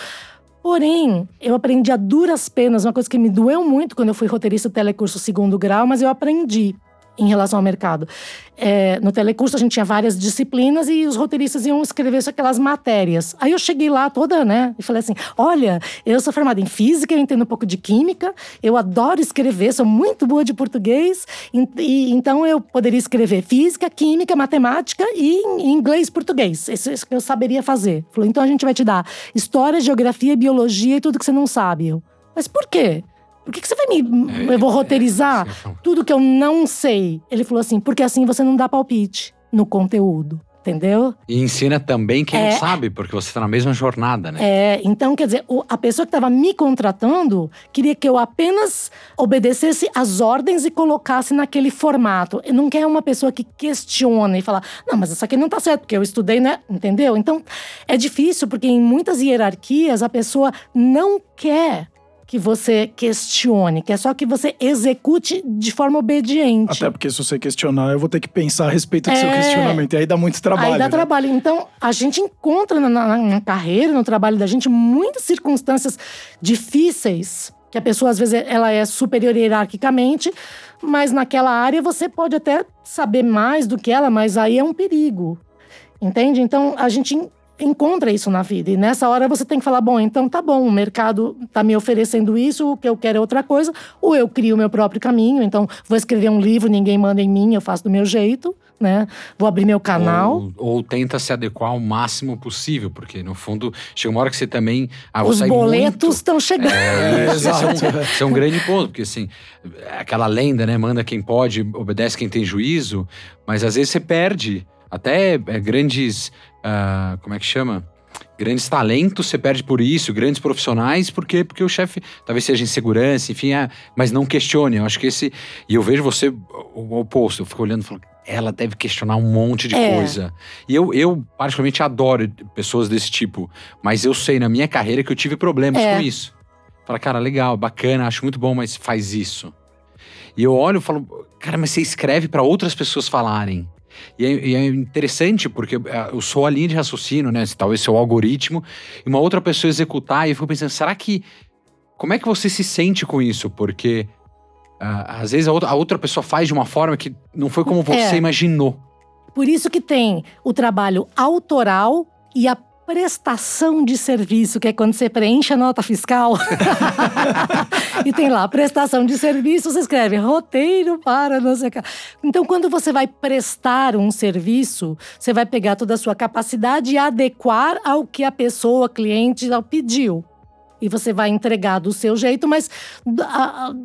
Porém, eu aprendi a duras penas, uma coisa que me doeu muito quando eu fui roteirista do telecurso segundo grau, mas eu aprendi em relação ao mercado. É, no telecurso a gente tinha várias disciplinas e os roteiristas iam escrever aquelas matérias. Aí eu cheguei lá toda, né, e falei assim: olha, eu sou formada em física, eu entendo um pouco de química, eu adoro escrever, sou muito boa de português, e, e- então eu poderia escrever física, química, matemática e inglês português. Isso, isso que eu saberia fazer. Falou: então a gente vai te dar história, geografia, biologia e tudo que você não sabe. Eu, mas por quê? Por que, que você vai me. eu vou roteirizar? Fala, tudo que eu não sei. Ele falou assim, porque assim você não dá palpite no conteúdo. Entendeu? E ensina também quem É. não sabe, porque você tá na mesma jornada, né? É, então, quer dizer, a pessoa que estava me contratando queria que eu apenas obedecesse às ordens e colocasse naquele formato. E não quer uma pessoa que questiona e fala, não, mas isso aqui não tá certo, porque eu estudei, né? Entendeu? Então, é difícil, porque em muitas hierarquias a pessoa não quer que você questione, que é só que você execute de forma obediente. Até porque se você questionar, eu vou ter que pensar a respeito do é... seu questionamento. E aí dá muito trabalho. Aí dá né? trabalho. Então, a gente encontra na, na, na carreira, no trabalho da gente, muitas circunstâncias difíceis que a pessoa às vezes ela é superior hierarquicamente, mas naquela área você pode até saber mais do que ela, mas aí é um perigo. Entende? Então a gente encontra isso na vida. E nessa hora você tem que falar: bom, então tá bom, o mercado tá me oferecendo isso, o que eu quero é outra coisa, ou eu crio o meu próprio caminho. Então, vou escrever um livro, ninguém manda em mim, eu faço do meu jeito. Né? Vou abrir meu canal. Ou, ou, tenta se adequar ao máximo possível, porque no fundo chega uma hora que você também. Ah, Os boletos estão chegando. É, é, isso, é, um, isso é um grande ponto, porque assim, aquela lenda, né? Manda quem pode, obedece quem tem juízo, mas às vezes você perde até é, grandes. Uh, como é que chama? Grandes talentos você perde por isso, grandes profissionais, porque porque o chefe talvez seja insegurança, enfim, é, mas não questione. Eu acho que esse. E eu vejo você o oposto, eu fico olhando e falo, ela deve questionar um monte de é. coisa. E eu, eu, particularmente, adoro pessoas desse tipo, mas eu sei na minha carreira que eu tive problemas é. com isso. Fala, cara, legal, bacana, acho muito bom, mas faz isso. E eu olho e falo, cara, mas você escreve para outras pessoas falarem. E é, e é, interessante porque é, eu sou a linha de raciocínio, né? Talvez seu algoritmo, e uma outra pessoa executar, e eu fico pensando, será que. Como é que você se sente com isso? Porque uh, às vezes a outra, a outra, pessoa faz de uma forma que não foi como você é. imaginou. Por isso que tem o trabalho autoral e a prestação de serviço, que é quando você preenche a nota fiscal. e tem lá, prestação de serviço, você escreve roteiro para não sei o que. Então, quando você vai prestar um serviço, você vai pegar toda a sua capacidade e adequar ao que a pessoa, cliente, pediu. E você vai entregar do seu jeito, mas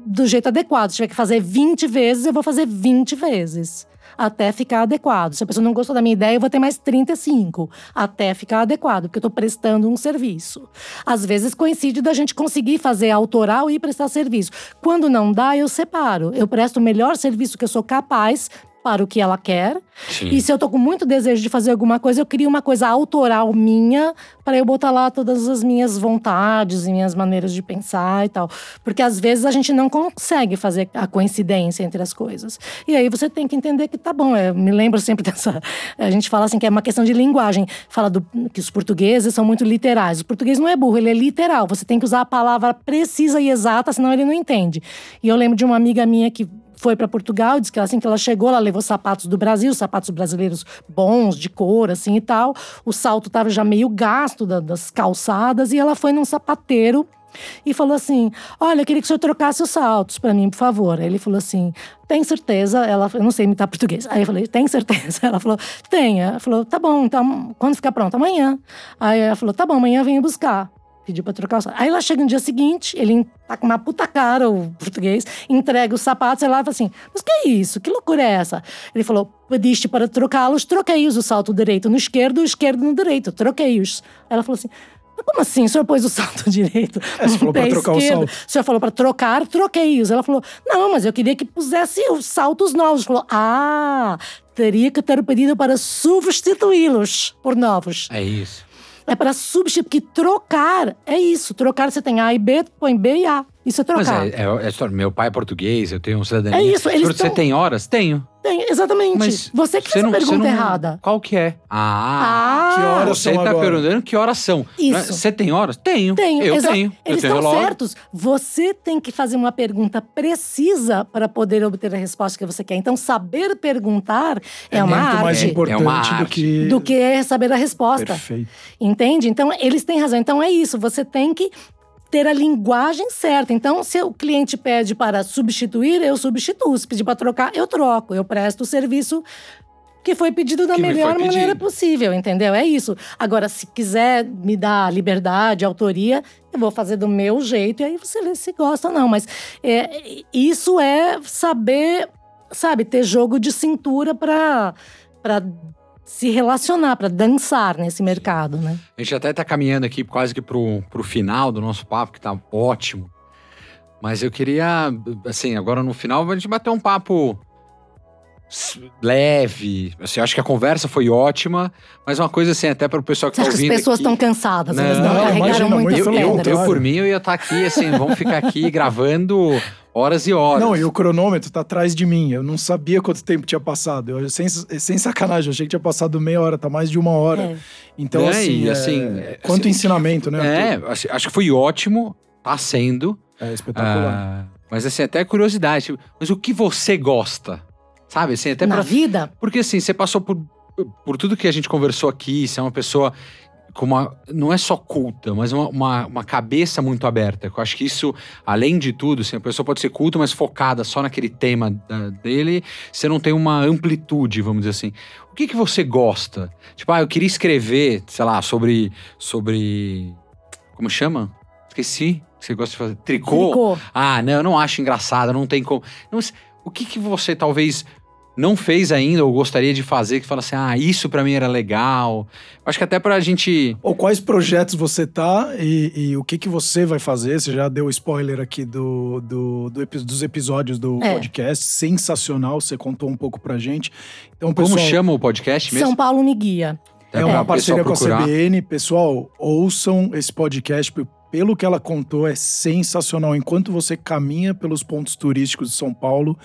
do jeito adequado. Se tiver que fazer 20 vezes, eu vou fazer 20 vezes até ficar adequado. Se a pessoa não gostou da minha ideia, eu vou ter mais 35 até ficar adequado, porque eu estou prestando um serviço. Às vezes coincide da gente conseguir fazer autoral e prestar serviço. Quando não dá, eu separo. Eu presto o melhor serviço que eu sou capaz para o que ela quer. Sim. E se eu tô com muito desejo de fazer alguma coisa, eu crio uma coisa autoral minha para eu botar lá todas as minhas vontades e minhas maneiras de pensar e tal. Porque às vezes a gente não consegue fazer a coincidência entre as coisas. E aí você tem que entender que tá bom. Eu me lembro sempre dessa. A gente fala assim que é uma questão de linguagem. Fala do, que os portugueses são muito literais. O português não é burro, ele é literal. Você tem que usar a palavra precisa e exata, senão ele não entende. E eu lembro de uma amiga minha que foi para Portugal, disse que assim que ela chegou, ela levou sapatos do Brasil, sapatos brasileiros bons, de cor, assim e tal. O salto estava já meio gasto da, das calçadas e ela foi num sapateiro e falou assim: Olha, eu queria que o senhor trocasse os saltos para mim, por favor. Aí ele falou assim: Tem certeza? Ela, eu não sei imitar português. Aí eu falei: Tem certeza? Ela falou: Tenha. Ela falou: Tá bom, então quando ficar pronto? Amanhã. Aí ela falou: Tá bom, amanhã eu venho buscar. Pediu pra trocar o sapato. Aí ela chega no dia seguinte, ele tá com uma puta cara, o português, entrega os sapatos, ela fala assim: Mas que é isso? Que loucura é essa? Ele falou: Pediste para trocá-los, troquei-os, o salto direito no esquerdo, o esquerdo no direito, troquei-os. Ela falou assim: mas como assim? O senhor pôs o salto direito é, no falou pé trocar esquerdo. O, salto. o senhor falou para trocar, troquei-os. Ela falou: Não, mas eu queria que pusesse os saltos novos. Ele falou: Ah, teria que ter pedido para substituí-los por novos. É isso é para substituir, porque trocar é isso. Trocar você tem A e B, põe B e A. Isso é trocar. Mas é, é, é, meu pai é português, eu tenho um cidadania. É isso. Eles Você tem horas? Tenho. Tem, exatamente. Mas você que fez a pergunta não, errada. Qual que é? Ah, ah que horas você são tá agora? perguntando que horas são. Isso. Você tem horas? Tenho. Tenho. Eu tenho. Eles eu estão certos. Você tem que fazer uma pergunta precisa para poder obter a resposta que você quer. Então, saber perguntar é, é uma muito arte. mais importante é uma arte. do que do que saber a resposta. Perfeito. Entende? Então, eles têm razão. Então é isso. Você tem que ter a linguagem certa. Então, se o cliente pede para substituir, eu substituo. Se pedir para trocar, eu troco. Eu presto o serviço que foi pedido da que melhor maneira possível, entendeu? É isso. Agora, se quiser me dar liberdade, autoria, eu vou fazer do meu jeito e aí você vê se gosta ou não. Mas é, isso é saber, sabe, ter jogo de cintura para se relacionar, para dançar nesse mercado, né? A gente até está caminhando aqui quase que pro, pro final do nosso papo, que tá ótimo. Mas eu queria, assim, agora no final a gente bater um papo leve. Assim, acho que a conversa foi ótima, mas uma coisa assim, até para o pessoal que Você tá ouvindo. que as pessoas estão cansadas, Não, elas não, não, carregaram imagina, muito eu, eu, pedras. eu, por mim, eu ia estar aqui, assim, vamos ficar aqui gravando horas e horas. Não, e o cronômetro tá atrás de mim. Eu não sabia quanto tempo tinha passado. Eu, sem, sem sacanagem, eu achei que tinha passado meia hora, tá mais de uma hora. É. Então, Né, assim, e, é, assim, é, quanto assim, ensinamento, né? É, acho que foi ótimo, tá sendo. É espetacular. Ah, mas assim, até curiosidade. tipo, Mas o que você gosta? Sabe, assim, até Na pra. vida, Porque assim, você passou por, por tudo que a gente conversou aqui, você é uma pessoa com uma. Não é só culta, mas uma, uma, uma cabeça muito aberta. Eu acho que isso, além de tudo, assim, a pessoa pode ser culta, mas focada só naquele tema da- dele, você não tem uma amplitude, vamos dizer assim. O que, que você gosta? Tipo, ah, eu queria escrever, sei lá, sobre. sobre. Como chama? Esqueci. Você gosta de fazer? Tricô? tricô. Ah, não, eu não acho engraçado, não tem como. Não, o que, que você talvez não fez ainda ou gostaria de fazer que fala assim, ah, isso pra mim era legal? Acho que até pra gente. Ou quais projetos você tá e, e o que, que você vai fazer? Você já deu spoiler aqui do, do, do dos episódios do É. podcast. Sensacional, você contou um pouco pra gente. Então, Como pessoal, chama o podcast mesmo? São Paulo me guia. É pra uma parceria com a. CBN. Pessoal, ouçam esse podcast. Pelo que ela contou, é sensacional. Enquanto você caminha pelos pontos turísticos de São Paulo,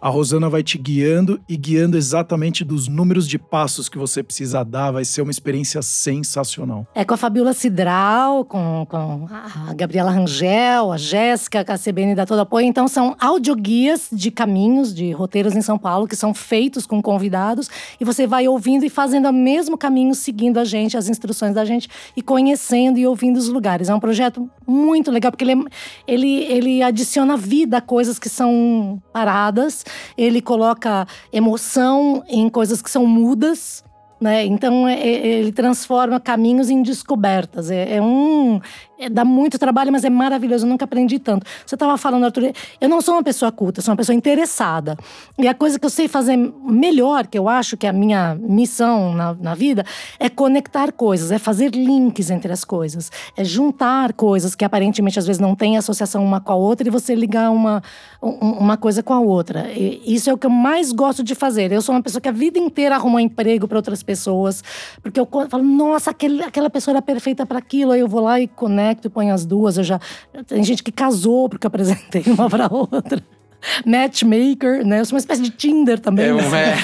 a Rosana vai te guiando e guiando exatamente dos números de passos que você precisa dar. Vai ser uma experiência sensacional. É com a Fabiola Cidral, com, com a Gabriela Rangel, a Jéssica, a CBN dá todo apoio. Então, são audioguias de caminhos, de roteiros em São Paulo, que são feitos com convidados. E você vai ouvindo e fazendo o mesmo caminho, seguindo a gente, as instruções da gente, e conhecendo e ouvindo os lugares. É um projeto muito legal, porque ele, é- ele, ele adiciona vida a coisas que são paradas. Ele coloca emoção em coisas que são mudas. Né? Então é- é- ele transforma caminhos em descobertas. É, é um. é- dá muito trabalho, mas é maravilhoso. Eu nunca aprendi tanto. Você estava falando, Arthur, eu não sou uma pessoa culta, sou uma pessoa interessada. E a coisa que eu sei fazer melhor, que eu acho que é a minha missão na, na vida, é conectar coisas, é fazer links entre as coisas, é juntar coisas que aparentemente às vezes não têm associação uma com a outra e você ligar uma, um- uma coisa com a outra. E isso é o que eu mais gosto de fazer. Eu sou uma pessoa que a vida inteira arrumou emprego para outras pessoas, porque eu falo, nossa, aquele, aquela pessoa era perfeita para aquilo, aí eu vou lá e conecto e ponho as duas. Eu já tem gente que casou porque eu apresentei uma para outra. Matchmaker, né? Eu sou uma espécie de Tinder também. É um é,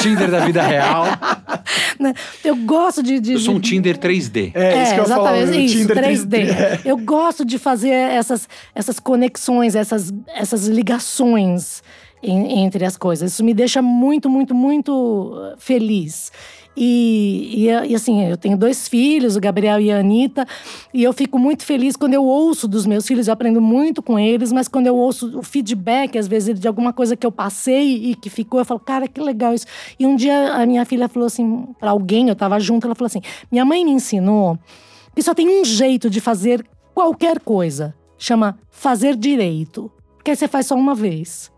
Tinder da vida real. né? Eu gosto de, de Eu sou um de- Tinder 3D. É, isso que eu exatamente, o isso, Tinder 3D. É. Eu gosto de fazer essas, essas conexões, essas, essas ligações em- entre as coisas. Isso me deixa muito, muito, muito uh, feliz. E, e, e, assim, eu tenho dois filhos, o Gabriel e a Anitta, e eu fico muito feliz quando eu ouço dos meus filhos, eu aprendo muito com eles, mas quando eu ouço o feedback, às vezes, de alguma coisa que eu passei e que ficou, eu falo, cara, que legal isso. E um dia a minha filha falou assim, para alguém, eu tava junto, ela falou assim: minha mãe me ensinou que só tem um jeito de fazer qualquer coisa. Chama fazer direito. Porque aí você faz só uma vez.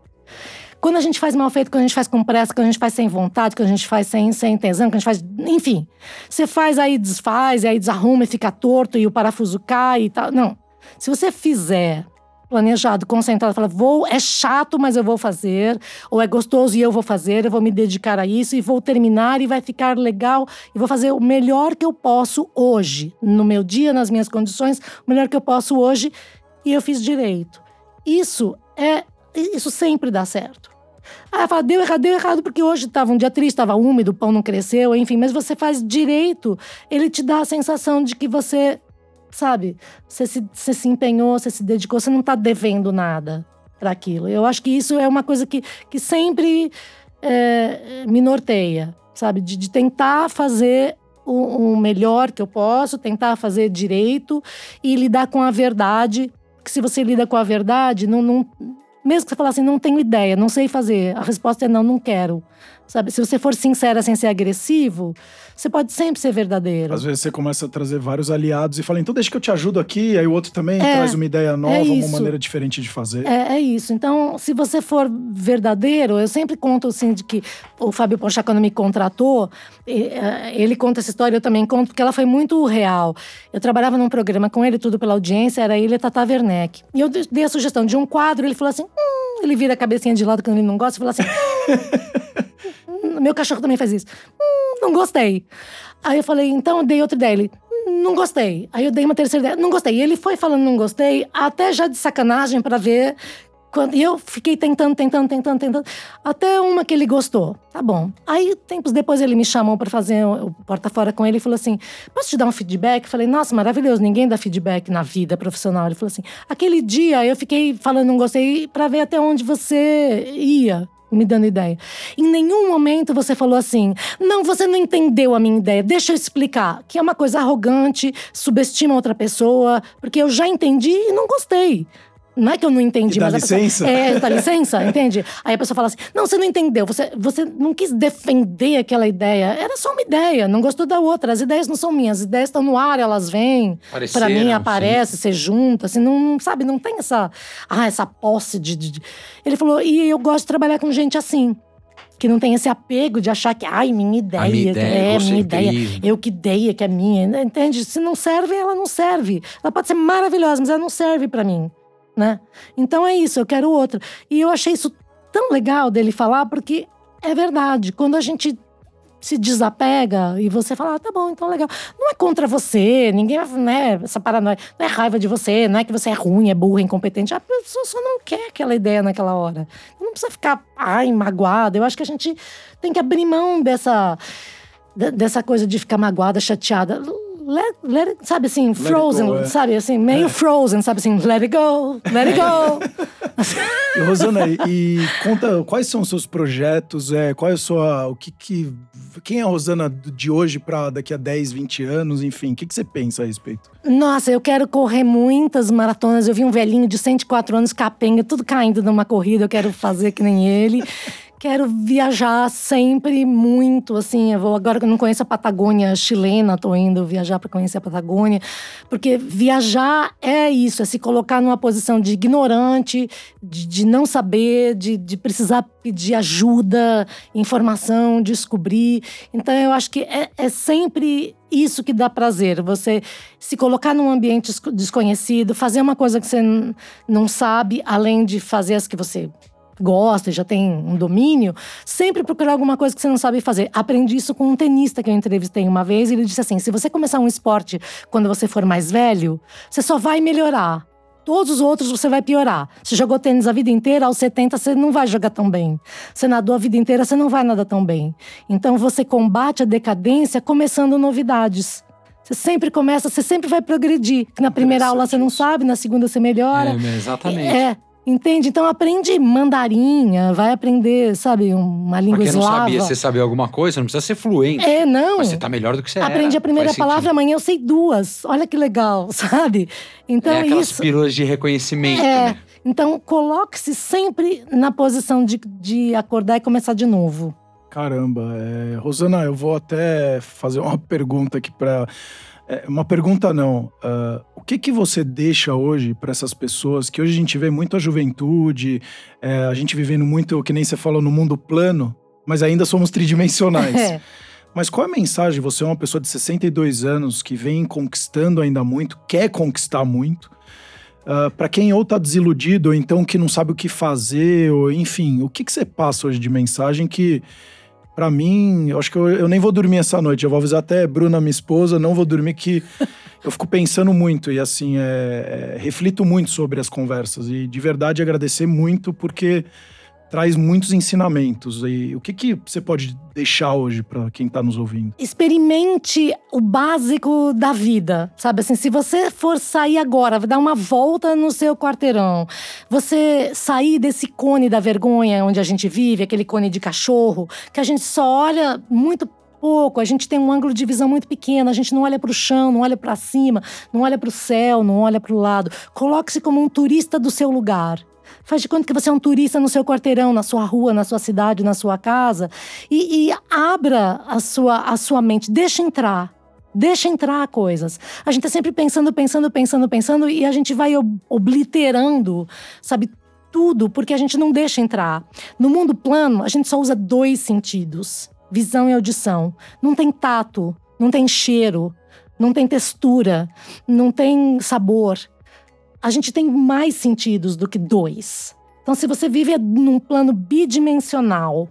Quando a gente faz mal feito, quando a gente faz com pressa, quando a gente faz sem vontade, quando a gente faz sem, sem tesão, quando a gente faz. Enfim. Você faz aí, desfaz, aí desarruma e fica torto e o parafuso cai e tal. Não. Se você fizer planejado, concentrado, fala, vou, é chato, mas eu vou fazer, ou é gostoso e eu vou fazer, eu vou me dedicar a isso e vou terminar e vai ficar legal e vou fazer o melhor que eu posso hoje, no meu dia, nas minhas condições, o melhor que eu posso hoje e eu fiz direito. Isso é, isso sempre dá certo. Ah, fala, deu errado, deu errado, porque hoje estava um dia triste, estava úmido, o pão não cresceu, enfim, mas você faz direito, ele te dá a sensação de que você sabe? Você se, você se empenhou, você se dedicou, você não está devendo nada para aquilo. Eu acho que isso é uma coisa que, que sempre é, me norteia, sabe? De, de tentar fazer o, o melhor que eu posso, tentar fazer direito e lidar com a verdade. Porque se você lida com a verdade, não, não, mesmo que você falar assim, não tenho ideia, não sei fazer, a resposta é não, não quero. Sabe? Se você for sincera sem ser agressivo, você pode sempre ser verdadeiro. Às vezes você começa a trazer vários aliados e fala, então deixa que eu te ajudo aqui, aí o outro também É, traz uma ideia nova, uma isso. maneira diferente de fazer. É, é isso. Então, se você for verdadeiro, eu sempre conto assim de que o Fábio Ponchá, quando me contratou, eh, ele conta essa história, eu também conto, porque ela foi muito real. Eu trabalhava num programa com ele, tudo pela audiência, era ele e a Tata Werneck. E eu dei a sugestão de um quadro, ele falou assim. Hum, ele vira a cabecinha de lado quando ele não gosta e fala assim: hum, meu cachorro também faz isso. Hum, não gostei. Aí eu falei, então eu dei outra ideia. Ele, hum, não gostei. Aí eu dei uma terceira ideia, não gostei. E ele foi falando não gostei, até já de sacanagem para ver quando, e eu fiquei tentando, tentando, tentando, tentando, até uma que ele gostou. Tá bom. Aí, tempos depois, ele me chamou para fazer o porta-fora com ele e falou assim: Posso te dar um feedback? Falei: Nossa, maravilhoso, ninguém dá feedback na vida profissional. Ele falou assim: Aquele dia eu fiquei falando não gostei para ver até onde você ia me dando ideia. Em nenhum momento você falou assim: não, você não entendeu a minha ideia, deixa eu explicar. Que é uma coisa arrogante, subestima outra pessoa, porque eu já entendi e não gostei. Não é que eu não entendi, dá mas. licença? Pessoa, é, dá licença, entende? Aí a pessoa fala assim: não, você não entendeu, você, você não quis defender aquela ideia. Era só uma ideia, não gostou da outra. As ideias não são minhas, as ideias estão no ar, elas vêm. Para mim, aparece, sim. você junta, assim, não, sabe, não tem essa, ah, essa posse de, de. Ele falou: e eu gosto de trabalhar com gente assim que não tem esse apego de achar que, ai, minha ideia, minha ideia é minha ideia, eu que dei, que é minha, entende? Se não serve, ela não serve. Ela pode ser maravilhosa, mas ela não serve para mim né? Então é isso, eu quero outro. E eu achei isso tão legal dele falar, porque é verdade. Quando a gente se desapega e você fala, ah, tá bom, então legal. Não é contra você, ninguém, né, essa paranoia, não é raiva de você, não é que você é ruim, é burro, é incompetente. A pessoa só não quer aquela ideia naquela hora. Não precisa ficar, ai, magoada. Eu acho que a gente tem que abrir mão dessa, dessa coisa de ficar magoada, chateada let, let it, sabe assim, frozen, go, é. sabe assim, meio é. frozen, sabe assim, let it go, let it go. e, Rosana, e conta quais são os seus projetos, é, qual é a sua, o que que, quem é a Rosana de hoje para daqui a 10, 20 anos, enfim, o que que você pensa a respeito? Nossa, eu quero correr muitas maratonas, eu vi um velhinho de 104 anos capenga, tudo caindo numa corrida, eu quero fazer que nem ele. Quero viajar sempre muito, assim, eu vou agora que eu não conheço a Patagônia chilena, tô indo viajar para conhecer a Patagônia, porque viajar é isso, é se colocar numa posição de ignorante, de, de não saber, de, de precisar pedir ajuda, informação, descobrir. Então eu acho que é, é sempre isso que dá prazer, você se colocar num ambiente desconhecido, fazer uma coisa que você não sabe, além de fazer as que você gosta e já tem um domínio, sempre procurar alguma coisa que você não sabe fazer. Aprendi isso com um tenista que eu entrevistei uma vez, e ele disse assim: se você começar um esporte quando você for mais velho, você só vai melhorar. Todos os outros você vai piorar. Você jogou tênis a vida inteira, aos 70 você não vai jogar tão bem. Você nadou a vida inteira, você não vai nadar tão bem. Então você combate a decadência começando novidades. Você sempre começa, você sempre vai progredir. Na primeira aula você não sabe, na segunda você melhora. É, exatamente. É, Entende? Então aprende mandarinha, vai aprender, sabe, uma língua Porque eslava. não sabia, você saber alguma coisa, não precisa ser fluente. É, não. Mas você tá melhor do que você Aprende era. a primeira palavra, amanhã eu sei duas. Olha que legal, sabe? Então é aquelas isso. pílulas de reconhecimento, é. né? Então coloque-se sempre na posição de, de acordar e começar de novo. Caramba, é... Rosana, eu vou até fazer uma pergunta aqui para é, uma pergunta não. Uh, que que você deixa hoje para essas pessoas que hoje a gente vê muito a juventude, é, a gente vivendo muito, que nem você falou, no mundo plano, mas ainda somos tridimensionais. É. Mas qual é a mensagem? Você é uma pessoa de 62 anos que vem conquistando ainda muito, quer conquistar muito. Uh, ah, para quem ou tá desiludido, ou então que não sabe o que fazer, ou enfim, o que, que você passa hoje de mensagem que para mim, eu acho que eu, eu, nem vou dormir essa noite. Eu vou avisar até Bruna, minha esposa, não vou dormir que eu fico pensando muito e assim, é, é, reflito muito sobre as conversas e de verdade agradecer muito porque traz muitos ensinamentos. E o que, que você pode deixar hoje para quem está nos ouvindo? Experimente o básico da vida, sabe? Assim, se você for sair agora, dar uma volta no seu quarteirão, você sair desse cone da vergonha onde a gente vive, aquele cone de cachorro, que a gente só olha muito pouco, a gente tem um ângulo de visão muito pequeno, a gente não olha para o chão, não olha para cima, não olha para o céu, não olha para o lado. Coloque-se como um turista do seu lugar. Faz de conta que você é um turista no seu quarteirão, na sua rua, na sua cidade, na sua casa. E, e abra a sua, a sua mente, deixa entrar. Deixa entrar coisas. A gente tá sempre pensando, pensando, pensando, pensando e a gente vai obliterando, sabe, tudo, porque a gente não deixa entrar. No mundo plano, a gente só usa dois sentidos: visão e audição. Não tem tato, não tem cheiro, não tem textura, não tem sabor a gente tem mais sentidos do que dois. Então, se você vive num plano bidimensional,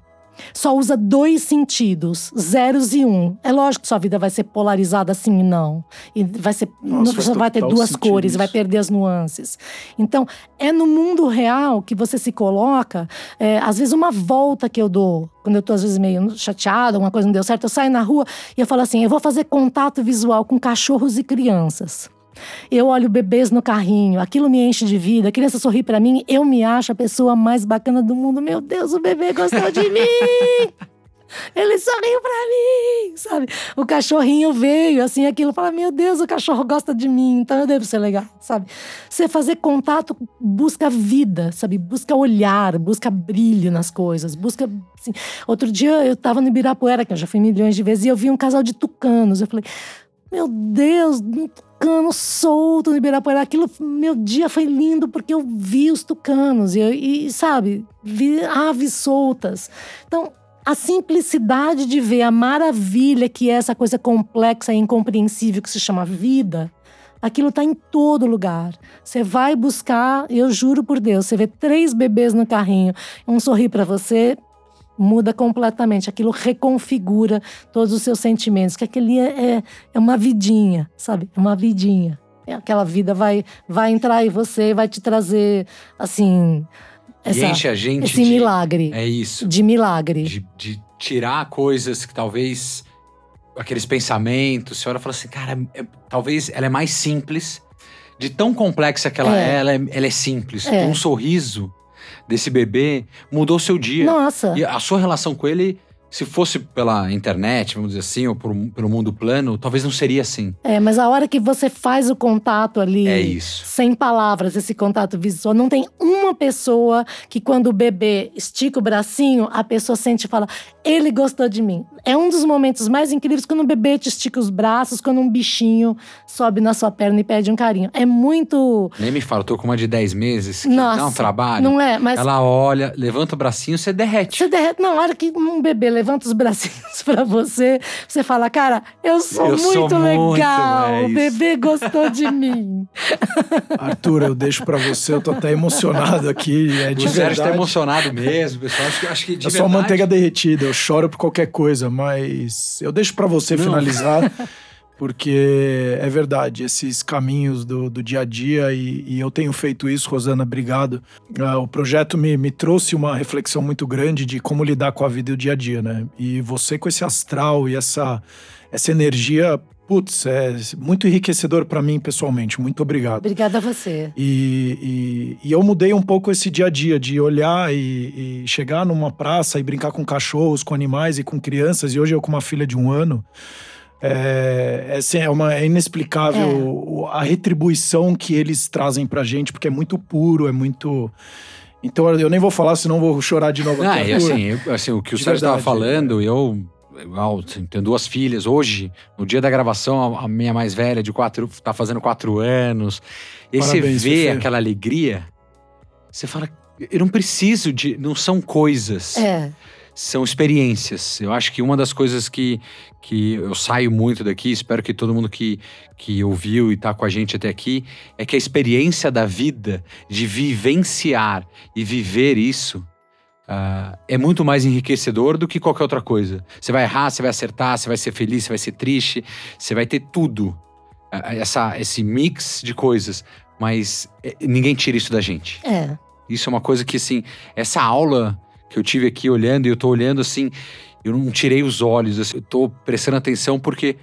só usa dois sentidos, zeros e um. É lógico que sua vida vai ser polarizada assim e não. E vai ser. Nossa, vai ter duas cores, isso. vai perder as nuances. Então, é no mundo real que você se coloca. É, às vezes, uma volta que eu dou, quando eu tô às vezes meio chateada, alguma coisa não deu certo, eu saio na rua e eu falo assim: eu vou fazer contato visual com cachorros e crianças. Eu olho bebês no carrinho, aquilo me enche de vida. A criança sorri para mim, eu me acho a pessoa mais bacana do mundo. Meu Deus, o bebê gostou de mim! Ele sorriu pra mim, sabe? O cachorrinho veio, assim, aquilo. Fala, meu Deus, o cachorro gosta de mim, então eu devo ser legal, sabe? Você fazer contato, busca vida, sabe? Busca olhar, busca brilho nas coisas, busca. Assim. Outro dia eu tava no Ibirapuera, que eu já fui milhões de vezes, e eu vi um casal de tucanos. Eu falei, meu Deus, um tucano solto no Ibirapuera. Aquilo, meu dia foi lindo porque eu vi os tucanos e, e sabe, vi aves soltas. Então, a simplicidade de ver a maravilha que é essa coisa complexa e incompreensível que se chama vida, aquilo está em todo lugar. Você vai buscar, eu juro por Deus, você vê três bebês no carrinho, um sorri para você, muda completamente. Aquilo reconfigura todos os seus sentimentos. Que aquele é, é, é uma vidinha, sabe? É uma vidinha. É aquela vida vai, vai entrar em você, vai te trazer, assim. Essa, e enche a gente esse de, milagre. É isso. De milagre. De, de tirar coisas que talvez. Aqueles pensamentos, você olha e fala assim, cara, é, talvez ela é mais simples. De tão complexa que ela é, É. ela, é ela é simples. É. Um sorriso desse bebê mudou seu dia. Nossa. E a sua relação com ele, se fosse pela internet, vamos dizer assim, ou por, pelo mundo plano, talvez não seria assim. É, mas a hora que você faz o contato ali. É isso. Sem palavras, esse contato visual. Não tem uma pessoa que, quando o bebê estica o bracinho, a pessoa sente e fala: ele gostou de mim. É um dos momentos mais incríveis quando um bebê te estica os braços, quando um bichinho sobe na sua perna e pede um carinho. É muito. Nem me fala, eu tô com uma de 10 meses que Nossa. dá um trabalho. Não é? Mas. Ela olha, levanta o bracinho, você derrete. Você derrete. Na hora que um bebê levanta os bracinhos pra você, você fala, cara, eu sou Eu muito sou muito, legal. é o bebê gostou de mim. Arthur, eu deixo pra você, eu tô até emocionado aqui. É de o Sérgio tá emocionado mesmo, pessoal. Acho que, acho que de Eu sou verdade, manteiga derretida, eu choro por qualquer coisa, mas eu deixo pra você Não. finalizar, porque é verdade, esses caminhos do, do dia a dia, e, e eu tenho feito isso, Rosana, obrigado. Ah, o projeto me, me trouxe uma reflexão muito grande de como lidar com a vida e o dia a dia, né? E você com esse astral e essa, essa energia, putz, é muito enriquecedor pra mim pessoalmente. Muito obrigado. Obrigada a você. E, e- e eu mudei um pouco esse dia a dia de olhar e, e chegar numa praça e brincar com cachorros, com animais e com crianças. E hoje eu com uma filha de um ano. É, é, assim, é uma, é inexplicável É. a retribuição que eles trazem pra gente, porque é muito puro, é muito. Então eu nem vou falar, senão vou chorar de novo Ah, e assim, eu- assim, o que o Sérgio estava falando, eu, igual, assim, tenho duas filhas. Hoje, no dia da gravação, a, a minha mais velha, de quatro, tá fazendo quatro anos. E aí você Parabéns, vê Fefe. aquela alegria, você fala, eu não preciso de. Não são coisas. É. são experiências. Eu acho que uma das coisas que, que eu saio muito daqui, espero que todo mundo que, que ouviu e está com a gente até aqui, é que a experiência da vida, de vivenciar e viver isso, ah, é muito mais enriquecedor do que qualquer outra coisa. Você vai errar, você vai acertar, você vai ser feliz, você vai ser triste, você vai ter tudo. Ah, Essa, esse mix de coisas. Mas eh, ninguém tira isso da gente. É. Isso é uma coisa que, assim, essa aula que eu tive aqui olhando, e eu tô olhando assim, eu não tirei os olhos, assim, eu tô prestando atenção porque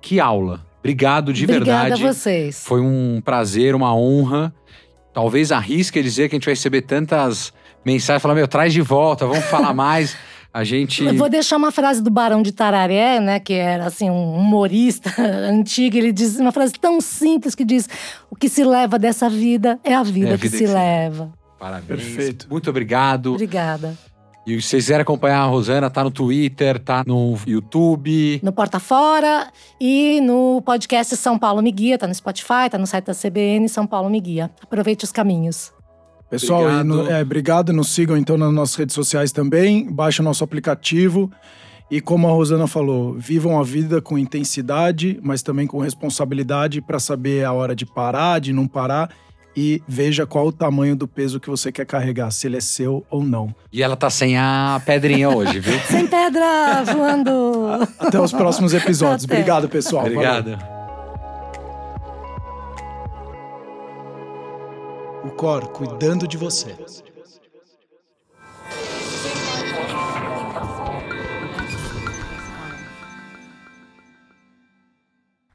que aula. Obrigado de Obrigada verdade. a vocês. Foi um prazer, uma honra. Talvez arrisque dizer que a gente vai receber tantas mensagens, falar, meu, traz de volta, vamos falar mais. A gente. Eu vou deixar uma frase do Barão de Tararé, né, que era assim um humorista antigo, ele diz uma frase tão simples que diz: "O que se leva dessa vida é a vida, É a que vida se que se leva". Parabéns. Perfeito. Muito obrigado. Obrigada. E se vocês quiserem acompanhar a Rosana, tá no Twitter, tá no YouTube. No Porta Fora e no podcast São Paulo Me Guia, tá no Spotify, tá no site da CBN, São Paulo Me Guia. Aproveite os caminhos. Pessoal, Obrigado. no- é, obrigado. Nos sigam então nas nossas redes sociais também. Baixe o nosso aplicativo. E como a Rosana falou, vivam a vida com intensidade, mas também com responsabilidade para saber a hora de parar, de não parar e veja qual o tamanho do peso que você quer carregar, se ele é seu ou não. E ela tá sem a pedrinha hoje, viu? sem pedra voando. Até os próximos episódios. Até. Obrigado, pessoal. Obrigado. Valeu. O Cor cuidando de você.